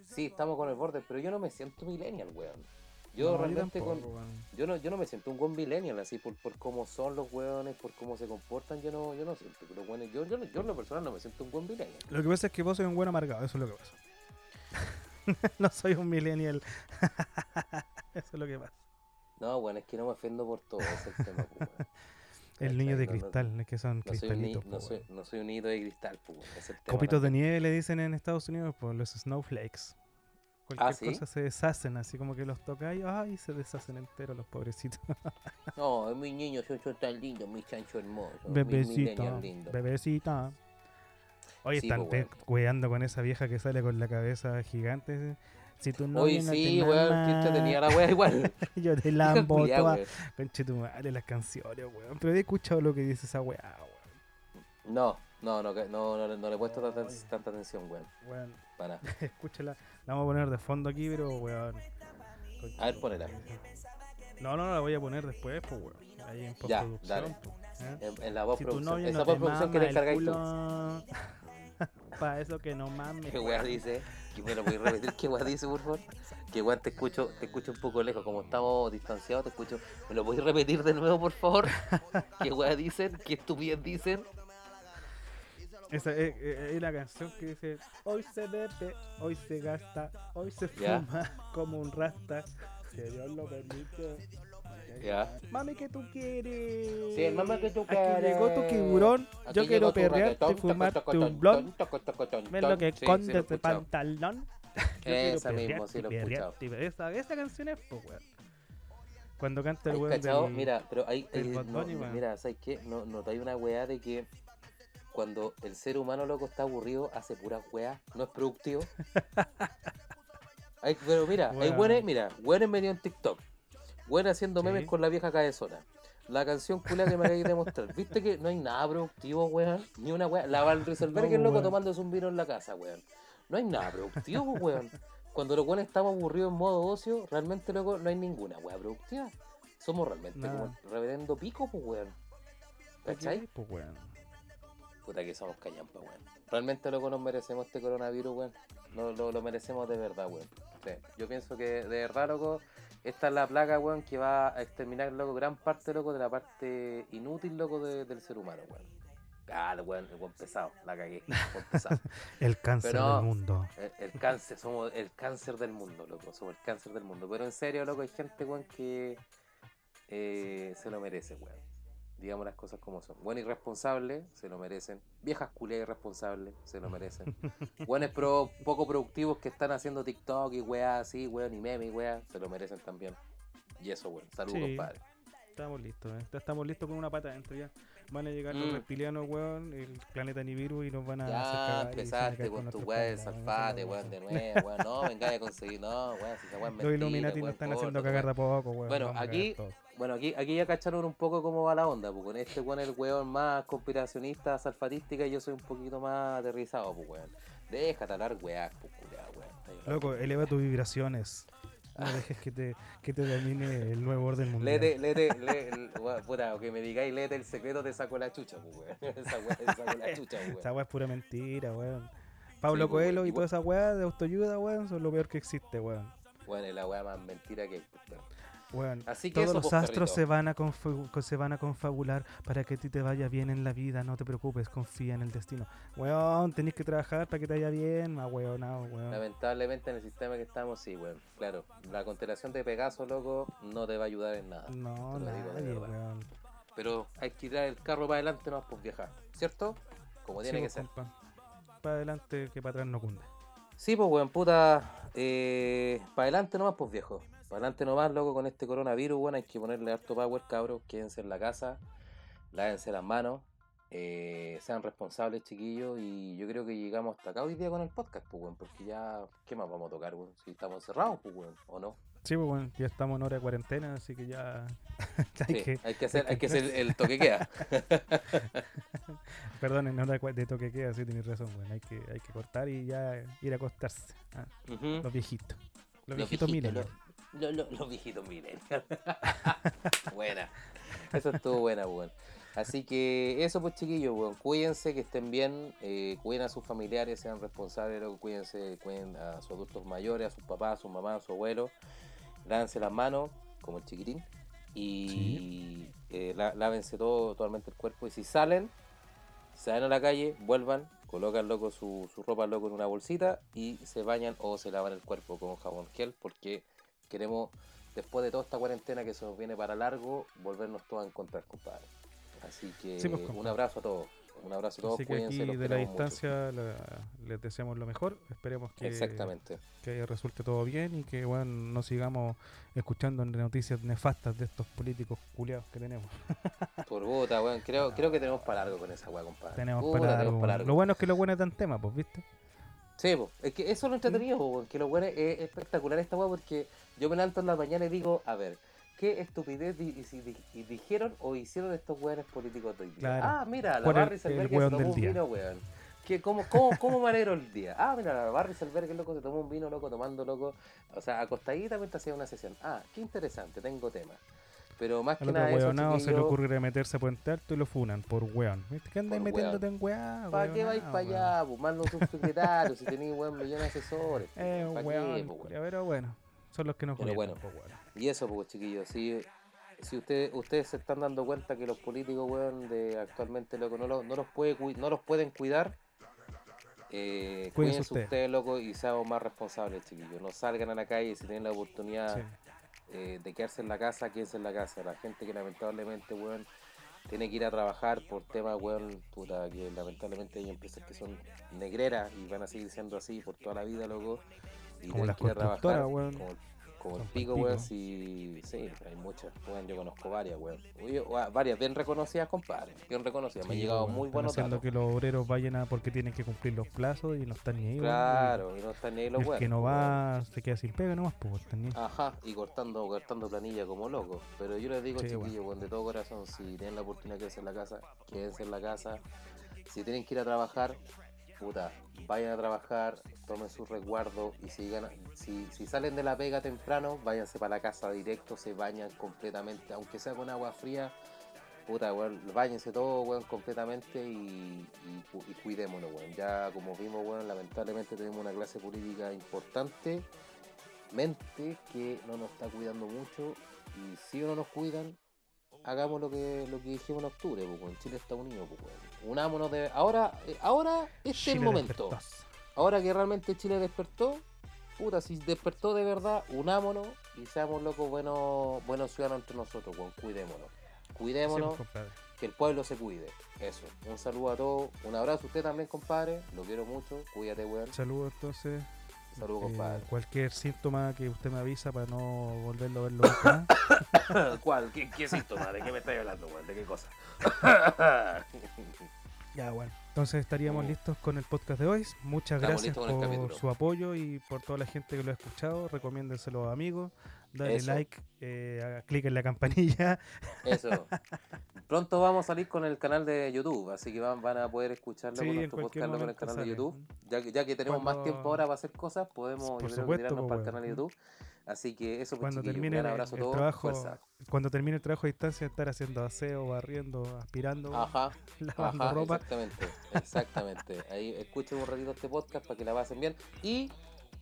Sí, estamos con el borde, pero yo no me siento millennial, weón. Yo No, realmente con, tampoco, weón. yo no, yo no me siento un buen millennial así por, por cómo son los weones, por cómo se comportan, yo no, yo no siento que los weones, yo, yo, no- yo en lo personal no me siento un buen millennial. Lo que pasa es que vos sois un buen amargado, eso es lo que pasa. <laughs> no soy un millennial. <laughs> eso es lo que pasa. No, bueno, es que no me ofendo por todo, ese es el tema, pues. <laughs> El niño de No, no- cristal, es que son No soy, un cristalitos. no, soy, weón. no soy un nido de cristal, pues, es el tema Copitos de nieve le dicen en Estados Unidos por los snowflakes. Cualquier Ah, ¿sí? cosa se deshacen, así como que los toca y ay, se deshacen enteros los pobrecitos. <laughs> No, mis niños son, son tan lindos, mis chanchos hermosos, mis Bebecita, bebecita. Oye, Sí, están weón. cueando con esa vieja que sale con la cabeza gigante. Si Oye, no sí, te weón, que mama, entretenía la wea <laughs> igual. Yo te <laughs> culiá, toda. weón. Conche tu madre, las canciones, weón. Pero he escuchado lo que dice esa weá, weón. No, no, no, no, no, le- no he puesto tanta, atención, weón. Weón, Para. <laughs> escúchala. La vamos a poner de fondo aquí, pero weón. A ver, ponela. madre. No, no, la voy a poner después, pues, weón. Ahí en Ya, dale. pues, ¿eh? En, en la Si tu postproducción. novio Esa no te postproducción que te encargáis tú. culo. Pa' eso que no mames. ¿Qué weá dice? ¿Que me lo puedes repetir? ¿Qué weá dice, por favor? Que weón te escucho, te escucho un poco lejos, como estamos distanciados, te escucho. ¿Me lo puedes repetir de nuevo, por favor? ¿Qué <laughs> weá dicen? ¿Qué estupidez dicen? Esa es, es- es la canción que dice: Hoy se bebe, hoy se gasta, hoy se Ya. fuma <laughs> como un rasta. Si Dios lo permite. Ya. Mami, que tú quieres? Sí, mamá que tú Aquí quieres. llegó tu tiburón. Aquí Yo quiero perrearte, fumarte un blon. Ver lo que sí, sí, esconde escuchado. pantalón. <laughs> Esa mismo, sí, lo he escuchado. Esa, esa canción es, pues, weón. Cuando canta el ¿Hay weón cachado? del... Mira, pero hay, hay- Bad no, mira, ¿sabes qué? No, no hay una weá de que cuando el ser humano loco está aburrido hace puras weas, no es productivo. <laughs> Hay- pero mira, hay Weón. buenos, mira, buenos medio en TikTok, buenos haciendo memes Sí. con la vieja cabezona. La canción culia que me acabáis de mostrar. <laughs> ¿Viste que no hay nada productivo, weón? Ni una weá. La Val Rieselberg, No, loco, weón. tomándose un vino en la casa, weón. No hay nada productivo, weón. Cuando los weones estamos aburridos en modo ocio, realmente, loco, no hay ninguna weá productiva. Somos realmente como Nada. el reverendo pico, pues, weón. ¿Cachai? Pues, weón. Puta que somos callampa, weón. Realmente, loco, nos merecemos este coronavirus, weón. Lo, lo, lo merecemos de verdad, weón. Sí. Yo pienso que de verdad, loco, esta es la plaga, weón, que va a exterminar, loco, gran parte, loco, de la parte inútil, loco, de- del ser humano, weón. Ah, el weón, el weón pesado, la cagué. el pesado. <laughs> El cáncer Pero- del mundo. El, el cáncer, somos el cáncer del mundo, loco. Somos el cáncer del mundo. Pero en serio, loco, hay gente, weón, que eh, se lo merece, weón. Digamos las cosas como son. Buen irresponsable, se lo merecen. Viejas culé irresponsables, se lo merecen. <laughs> Buenos pro, poco productivos que están haciendo TikTok y weá así, weón, y meme y weá, se lo merecen también. Y eso, weón. Saludos, Sí. compadre. Estamos listos, ¿eh? Estamos listos con una pata adentro ya. Van a llegar los Mm. reptilianos, weón, el planeta Nibiru y nos van a Ya cagar y se van a empezaste con tu de weón, salfate, weón, de nuevo, weón. No, vengáis a conseguir, no, weón, si esa mentira, Los Illuminati nos weón, están haciendo cagar weón. de poco, weón. Bueno, aquí-. Bueno, aquí, aquí ya cacharon un poco cómo va la onda, pues con este weón el weón más conspiracionista, salfatística, y yo soy un poquito más aterrizado, pues weón. Déjate hablar weá, pues weón. Loco, eleva tus vibraciones. No dejes que te, que te domine el nuevo orden mundial. Léete, léete, lé, el- weón, puta, o que me digáis, léete el secreto, te saco la chucha, pues weón. <laughs> Esa weá te saco la chucha, Esa weón. weá es pura mentira, weón. Pablo Sí, pues, Coelho y igual- toda esa weá de autoayuda, weón, son lo peor que existe, weón. Weón, es la weá más mentira que hay, Weón, Así que todos los pues, astros se van, a se van a confabular para que a ti te vaya bien en la vida. No te preocupes, confía en el destino. Weón, tenés que trabajar para que te vaya bien, más weón, no, weón. Lamentablemente en el sistema que estamos, sí, weón. Claro, la constelación de Pegaso, loco, no te va a ayudar en nada. No, digo nadie, verdad. weón. Pero hay que tirar el carro para adelante, no pues viajar, ¿cierto? Como tiene Sí, que pues, ser. compa. Para adelante que para atrás no cunde. Sí, pues, weón, puta. Eh, para adelante nomás, pues, viejo. Para adelante nomás, loco, con este coronavirus, weón. Hay que ponerle harto power, cabros. Quédense en la casa. Lávense las manos. eh, sean responsables, chiquillos. Y yo creo que llegamos hasta acá hoy día con el podcast, pues, weón. Porque ya, ¿qué más vamos a tocar, weón? Si estamos encerrados, pues, weón, ¿o no? Sí, pues weón, ya estamos en hora de cuarentena, así que ya <laughs> hay Sí, que, hay que hacer, hay que- hacer el toque queda. <laughs> perdón, en hora de toque queda, sí tienes razón, weón. Hay que, hay que cortar y ya ir a acostarse. ah, los viejitos. Los, Los viejitos viejitos. Lo- lo- Los viejitos millennials. <laughs> buena. Eso estuvo buena, weón. Así que eso pues chiquillos, weón. Cuídense, que estén bien, eh, cuiden a sus familiares, sean responsables, loco, cuídense, cuiden a sus adultos mayores, a sus papás, a sus mamás, a sus abuelos. Lávense las manos, como el chiquitín. Y eh, lá- lávense todo, totalmente el cuerpo. Y si salen, salen a la calle, vuelvan, colocan loco su, su ropa loco en una bolsita y se bañan o se lavan el cuerpo con jabón gel porque queremos, después de toda esta cuarentena que se nos viene para largo, volvernos todos a encontrar, compadre. Así que Sí, pues, un abrazo a todos. Un abrazo a todos, Así que cuídense, aquí de la distancia la- les deseamos lo mejor. Esperemos que, Exactamente. que resulte todo bien y que bueno, no sigamos escuchando noticias nefastas de estos políticos culiados que tenemos. <laughs> Por bota, weón. Creo, creo que tenemos para largo con esa weá, compadre. tenemos Puta, para tenemos largo, para weón. largo. Lo bueno es que lo bueno dan tema, pues, ¿viste? Sí, po. es que eso es lo entretenido, po, weón, que lo bueno es espectacular esta weá porque yo me levanto en la mañana y digo, a ver, ¿qué estupidez di- di- y dijeron o hicieron estos weones políticos de hoy día? Claro. Ah, mira, la ¿Cuál es Barry el Selberg se weón tomó un día? vino, weón. ¿Qué, cómo, cómo, ¿Cómo me alegro el día? Ah, mira, la Barry Selberg, loco, se tomó un vino, loco, tomando, loco, o sea, acostadita mientras hacía una sesión. Ah, qué interesante, tengo tema. Pero más que nada eso, weonado se le ocurre meterse a Puente Alto y lo funan por weón. ¿Qué andáis metiéndote en weá? ¿Para qué vais para weón? allá? Pues manda un subsecretario si tenéis buen millón de asesores. <laughs> Eh, un ¿Pa' qué, weón, po, weón? culiao, pero bueno, son los que nos Pero bueno. Y eso, pues, chiquillos, si, si usted, ustedes se están dando cuenta que los políticos, weón, de actualmente, loco, no, lo- no, los, puede, no los pueden cuidar, eh, Cuídense ustedes. loco, y seamos más responsables, chiquillos. No salgan a la calle si tienen la oportunidad, Sí. eh, de quedarse en la casa, quédense en la casa. La gente que lamentablemente, weón, tiene que ir a trabajar por temas, weón, puta, que lamentablemente hay empresas que son negreras y van a seguir siendo así por toda la vida, loco. Y Como las que constructoras, weón. como, como el pico, weón, sí, sí, hay muchas, weón, yo conozco varias, weón. Wa- varias bien reconocidas, compadre, bien reconocidas, me han llegado weón, muy buenos datos. que los obreros vayan a porque tienen que cumplir los plazos y no están ni ahí. weón. Claro, y no están ni ahí los el que weones, no pues, weón. va se queda sin pega nomás, pues están ni ahí. Ajá, y cortando, cortando planilla como loco. Pero yo les digo, Sí, chiquillos, weón, de todo corazón, si tienen la oportunidad de quedarse en la casa, quédense en la casa. Si tienen que ir a trabajar, puta, vayan a trabajar, tomen su resguardo y si, salen de la pega temprano, váyanse para la casa directo, se bañan completamente, aunque sea con agua fría, puta, weón, bañense todo, weón, completamente y cuidémonos, weón. Ya como vimos, weón, lamentablemente tenemos una clase política importante mente que no nos está cuidando mucho y si no nos cuidan hagamos lo que lo que dijimos en octubre pues. Chile está unido pues, unámonos de ahora eh, ahora este es el momento. despertó. ahora que realmente Chile despertó puta si despertó de verdad unámonos y seamos locos buenos buenos ciudadanos entre nosotros weón. cuidémonos. Cuidémonos pues, que el pueblo se cuide. Eso. Un saludo a todos. Un abrazo a usted también compadre. Lo quiero mucho. Cuídate weón. Saludos entonces. Saludos Eh, compadre cualquier síntoma que usted me avisa para no volverlo a verlo nunca. <coughs> ¿Cuál? ¿Qué, qué síntoma? ¿De qué me estás hablando, weón? ¿De qué cosa? <laughs> Ya, bueno. Entonces estaríamos Mm. listos con el podcast de hoy. Muchas Estamos gracias por su apoyo y por toda la gente que lo ha escuchado. Recomiéndenselo a amigos. Dale Eso. like, eh, clic en la campanilla. Eso. <laughs> Pronto vamos a salir con el canal de YouTube, así que van, van a poder escucharlo Sí, con nuestro podcast con el canal de. YouTube. Ya, que- ya que tenemos más tiempo ahora para hacer cosas, podemos supuesto, tirarnos po, para el canal de YouTube. Así que eso pues Cuando termine un el, gran abrazo a el todos. trabajo, fuerza. cuando termine el trabajo a distancia, estar haciendo aseo, barriendo, aspirando, Ajá, <laughs> lavando ajá, ropa. exactamente, exactamente. Ahí escuchen un ratito este podcast para que la pasen bien. Y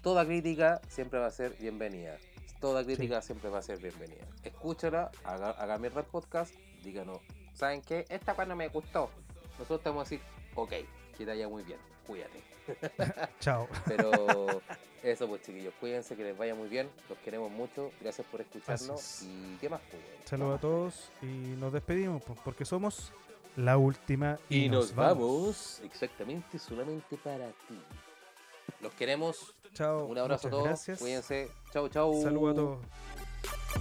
toda crítica siempre va a ser bienvenida. Toda crítica siempre va a ser bienvenida. Escúchala, haga, haga mi red podcast, díganos, ¿saben qué? Esta cuando me gustó. Nosotros te vamos a decir, ok, que te muy bien, cuídate. <laughs> Chao. Pero eso pues chiquillos, cuídense, que les vaya muy bien, los queremos mucho, gracias por escucharnos. Así es. Y qué más, pues? Saludos a Vamos. todos y nos despedimos pues, porque somos la última y, Y nos vamos exactamente solamente para ti. Los queremos. Chao. Un abrazo a todos. Gracias. Cuídense. Chao, chao. Saludos a todos.